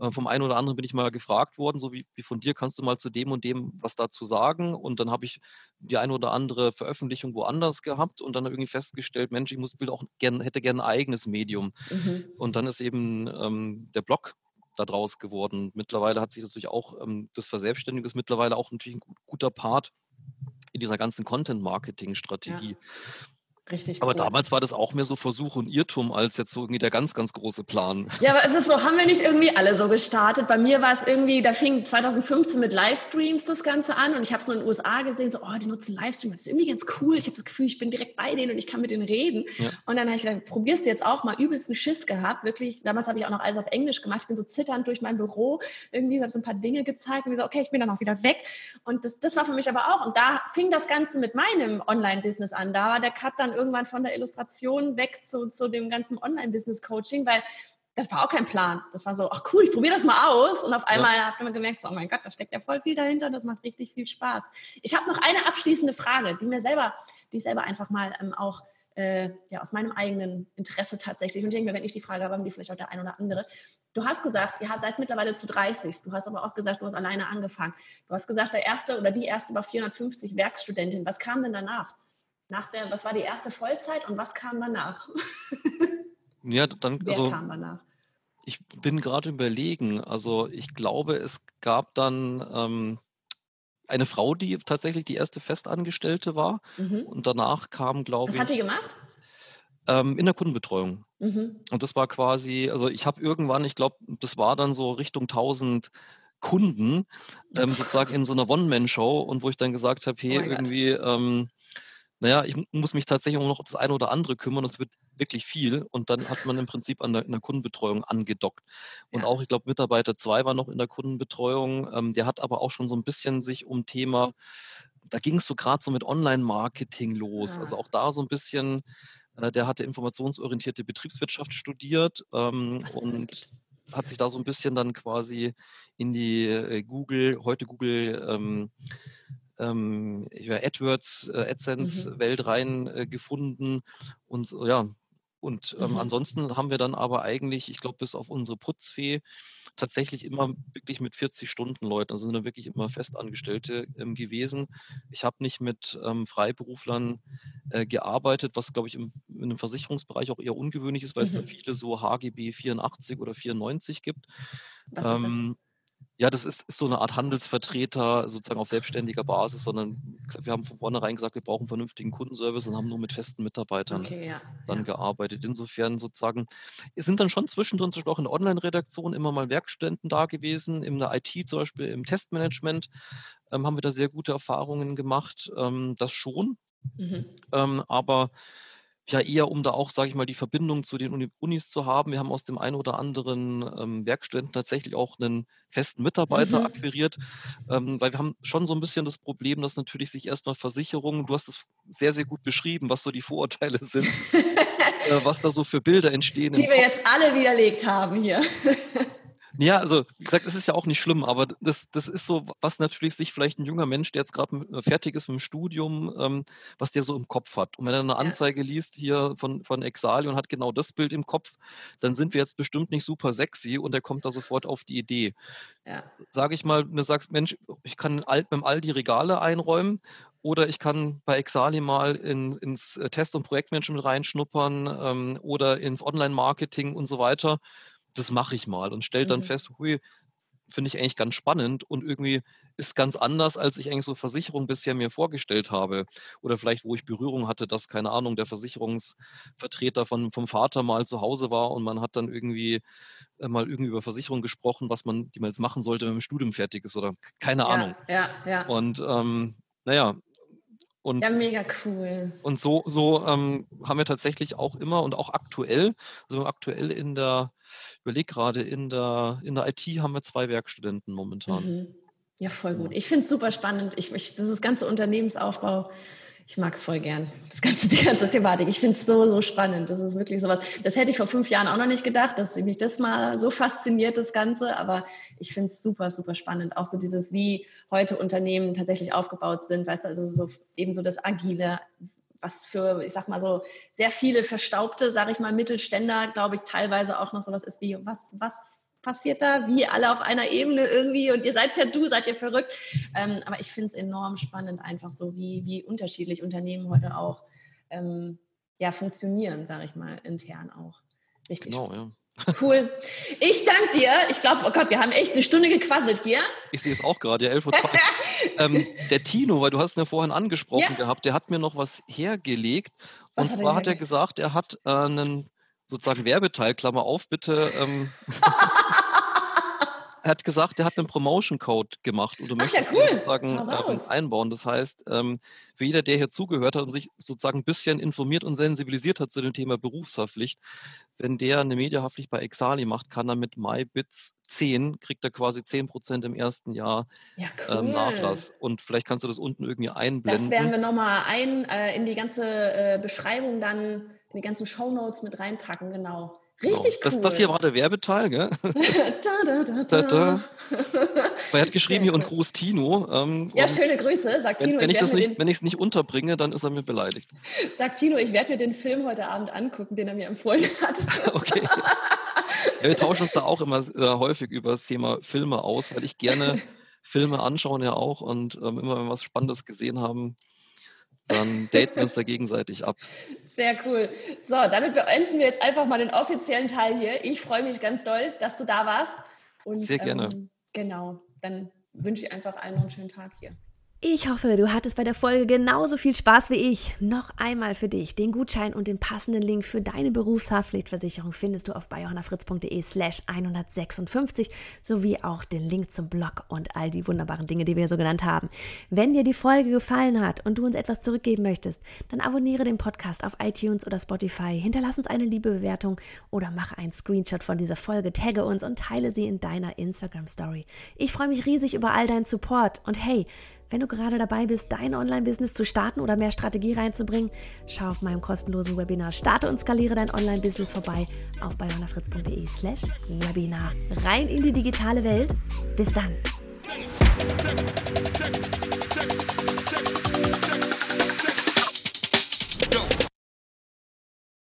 Äh, vom einen oder anderen bin ich mal gefragt worden, so wie, wie von dir, kannst du mal zu dem und dem was dazu sagen? Und dann habe ich die eine oder andere Veröffentlichung woanders gehabt und dann irgendwie festgestellt, Mensch, ich muss will auch gern, hätte gerne ein eigenes Medium. Mhm. Und dann ist eben ähm, der Blog daraus geworden. Mittlerweile hat sich natürlich auch ähm, das Verselbstständigen ist mittlerweile auch natürlich ein gut, guter Part in dieser ganzen Content-Marketing-Strategie. Richtig Aber cool. damals war das auch mehr so Versuch und Irrtum als jetzt so irgendwie der ganz, ganz große Plan. Ja, aber es ist so, (laughs) haben wir nicht irgendwie alle so gestartet? Bei mir war es irgendwie, da fing 2015 mit Livestreams das Ganze an und ich habe es nur in den USA gesehen, so, oh, die nutzen Livestream, das ist irgendwie ganz cool. Ich habe das Gefühl, ich bin direkt bei denen und ich kann mit denen reden. Ja. Und dann habe ich gedacht, probierst du jetzt auch mal übelsten Schiss gehabt, wirklich. Damals habe ich auch noch alles auf Englisch gemacht. Ich bin so zitternd durch mein Büro, irgendwie habe so ein paar Dinge gezeigt und so, okay, ich bin dann auch wieder weg. Und das, das war für mich aber auch, und da fing das Ganze mit meinem Online-Business an. Da war der Cut dann irgendwann von der Illustration weg zu, zu dem ganzen Online-Business-Coaching, weil das war auch kein Plan. Das war so, ach cool, ich probiere das mal aus. Und auf einmal ja. hat man gemerkt, so, oh mein Gott, da steckt ja voll viel dahinter. Das macht richtig viel Spaß. Ich habe noch eine abschließende Frage, die mir selber, die ich selber einfach mal ähm, auch äh, ja, aus meinem eigenen Interesse tatsächlich. Und ich denke mir, wenn ich die Frage habe, haben die vielleicht auch der ein oder andere. Du hast gesagt, ihr seid mittlerweile zu 30. Du hast aber auch gesagt, du hast alleine angefangen. Du hast gesagt, der erste oder die erste war 450 Werkstudentin. Was kam denn danach? Nach der, was war die erste Vollzeit und was kam danach? (laughs) Ja, dann, Wer also, kam danach? ich bin gerade überlegen. Also ich glaube, es gab dann ähm, eine Frau, die tatsächlich die erste Festangestellte war. Mhm. Und danach kam, glaube Was ich, hat die gemacht? ähm, in der Kundenbetreuung. Mhm. Und das war quasi, also ich habe irgendwann, ich glaube, das war dann so Richtung 1000 Kunden, ähm, sozusagen in so einer One-Man-Show und wo ich dann gesagt habe, hey, Oh mein Gott. irgendwie, ähm, naja, ich mu- muss mich tatsächlich auch noch um das eine oder andere kümmern, es wird wirklich viel. Und dann hat man im Prinzip an der, der Kundenbetreuung angedockt. Und Ja. auch, ich glaube, Mitarbeiter 2 war noch in der Kundenbetreuung, ähm, der hat aber auch schon so ein bisschen sich um Thema, da ging es so gerade so mit Online-Marketing los. Also Ah. auch da so ein bisschen, äh, der hatte informationsorientierte Betriebswirtschaft studiert ähm, und hat sich da so ein bisschen dann quasi in die äh, Google, heute Google ähm, ähm, AdWords, äh, Mhm. AdSense-Welt rein äh, gefunden und so, ja. Und ähm, Mhm. ansonsten haben wir dann aber eigentlich, ich glaube, bis auf unsere Putzfee tatsächlich immer wirklich mit 40 Stunden Leuten, also sind dann wirklich immer Festangestellte ähm, gewesen. Ich habe nicht mit ähm, Freiberuflern äh, gearbeitet, was glaube ich im, in dem Versicherungsbereich auch eher ungewöhnlich ist, weil es da Mhm. viele so HGB 84 oder 94 gibt. Was ist das? Ja, das ist, ist so eine Art Handelsvertreter sozusagen auf selbstständiger Basis, sondern wir haben von vornherein gesagt, wir brauchen einen vernünftigen Kundenservice und haben nur mit festen Mitarbeitern Okay, ja. dann ja. gearbeitet. Insofern sozusagen, es sind dann schon zwischendrin zum Beispiel auch in der Online-Redaktion immer mal Werkstätten da gewesen, in der IT zum Beispiel, im Testmanagement ähm, haben wir da sehr gute Erfahrungen gemacht, ähm, das schon, Mhm. ähm, aber ja eher, um da auch, sage ich mal, die Verbindung zu den Uni Unis zu haben. Wir haben aus dem einen oder anderen ähm, Werkstudenten tatsächlich auch einen festen Mitarbeiter Mhm. akquiriert, ähm, weil wir haben schon so ein bisschen das Problem, dass natürlich sich erstmal Versicherungen, du hast es sehr, sehr gut beschrieben, was so die Vorurteile (laughs) sind, äh, was da so für Bilder entstehen. Die wir jetzt alle widerlegt haben hier. (laughs) Ja, also wie gesagt, es ist ja auch nicht schlimm, aber das, das ist so, was natürlich sich vielleicht ein junger Mensch, der jetzt gerade fertig ist mit dem Studium, ähm, was der so im Kopf hat. Und wenn er eine. Anzeige liest hier von, von Exali und hat genau das Bild im Kopf, dann sind wir jetzt bestimmt nicht super sexy und er kommt da sofort auf die Idee. Ja. Sage ich mal, du sagst, Mensch, ich kann alt mit dem Aldi Regale einräumen oder ich kann bei Exali mal in, ins äh, Test- und Projektmanagement reinschnuppern ähm, oder ins Online-Marketing und so weiter. Das mache ich mal und stelle dann Mhm. fest, hui, finde ich eigentlich ganz spannend und irgendwie ist ganz anders, als ich eigentlich so Versicherung bisher mir vorgestellt habe. Oder vielleicht, wo ich Berührung hatte, dass, keine Ahnung, der Versicherungsvertreter von, vom Vater mal zu Hause war und man hat dann irgendwie äh, mal irgendwie über Versicherung gesprochen, was man, die man jetzt machen sollte, wenn man im Studium fertig ist oder keine Ahnung. Ja, ja, ja. Und ähm, naja, Und, ja, mega cool. Und so, so ähm, haben wir tatsächlich auch immer und auch aktuell, also aktuell in der, ich überlege gerade, in der, in der IT haben wir zwei Werkstudenten momentan. Mhm. Ja, voll gut. Ich finde es super spannend. Ich, ich, das ist ganze Unternehmensaufbau ich mag es voll gern, das ganze, die ganze Thematik. Ich finde es so, so spannend. Das ist wirklich sowas. Das hätte ich vor fünf Jahren auch noch nicht gedacht, dass mich das mal so fasziniert, das Ganze. Aber ich finde es super, super spannend. Auch so dieses, wie heute Unternehmen tatsächlich aufgebaut sind. Weißt du, also so, eben so das Agile, was für, ich sag mal so, sehr viele verstaubte, sage ich mal, Mittelständler, glaube ich, teilweise auch noch sowas ist wie, was, was passiert da, wie alle auf einer Ebene irgendwie und ihr seid per Du, seid ihr verrückt. Ähm, aber ich finde es enorm spannend, einfach so, wie, wie unterschiedlich Unternehmen heute auch ähm, ja, funktionieren, sage ich mal, intern auch. Richtig. Genau, ja. Cool. Ich danke dir. Ich glaube, oh Gott, wir haben echt eine Stunde gequasselt hier. Ich sehe es auch gerade, ja, 11.02 Uhr. (laughs) ähm, der Tino, weil du hast ihn ja vorhin angesprochen ja. gehabt, der hat mir noch was hergelegt. Was und zwar hat er gesagt, er hat äh, einen sozusagen Werbeteil, Klammer auf, bitte. Ähm, (laughs) er hat gesagt, er hat einen Promotion-Code gemacht und du Ach, möchtest ja, cool. sozusagen ähm, einbauen. Das heißt, ähm, für jeder, der hier zugehört hat und sich sozusagen ein bisschen informiert und sensibilisiert hat zu dem Thema Berufshaftpflicht, wenn der eine Mediahaftpflicht bei Exali macht, kann er mit MyBits 10, kriegt er quasi 10% im ersten Jahr ja, ähm, cool. ähm, Nachlass. Und vielleicht kannst du das unten irgendwie einblenden. Das werden wir nochmal ein, äh, in die ganze äh, Beschreibung dann, in die ganzen Shownotes mit reinpacken, genau. Genau. Richtig genau. cool. Das, das, hier war der Werbeteil, gell? (laughs) da, da, da, da. Er hat geschrieben hier und Gruß Tino. Ähm, ja, schöne Grüße, sagt Tino. Wenn ich, das nicht, wenn ich es nicht unterbringe, dann ist er mir beleidigt. (laughs) Sagt Tino, ich werde mir den Film heute Abend angucken, den er mir empfohlen hat. (laughs) okay. Ja, wir tauschen uns da auch immer äh, häufig über das Thema Filme aus, weil ich gerne Filme anschaue ja auch und ähm, immer wenn wir was Spannendes gesehen haben, dann daten wir uns da gegenseitig ab. Sehr cool. So, damit beenden wir jetzt einfach mal den offiziellen Teil hier. Ich freue mich ganz doll, dass du da warst. Und, Sehr gerne. Ähm, genau, dann wünsche ich einfach allen noch einen schönen Tag hier. Ich hoffe, du hattest bei der Folge genauso viel Spaß wie ich. Noch einmal für dich. Den Gutschein und den passenden Link für deine Berufshaftpflichtversicherung findest du auf bayonafritz.de slash 156 sowie auch den Link zum Blog und all die wunderbaren Dinge, die wir so genannt haben. Wenn dir die Folge gefallen hat und du uns etwas zurückgeben möchtest, dann abonniere den Podcast auf iTunes oder Spotify, hinterlass uns eine liebe Bewertung oder mache einen Screenshot von dieser Folge, tagge uns und teile sie in deiner Instagram Story. Ich freue mich riesig über all deinen Support und hey, wenn du gerade dabei bist, dein Online-Business zu starten oder mehr Strategie reinzubringen, schau auf meinem kostenlosen Webinar Starte und skaliere dein Online-Business vorbei auf bayonafritz.de slash Webinar. Rein in die digitale Welt. Bis dann.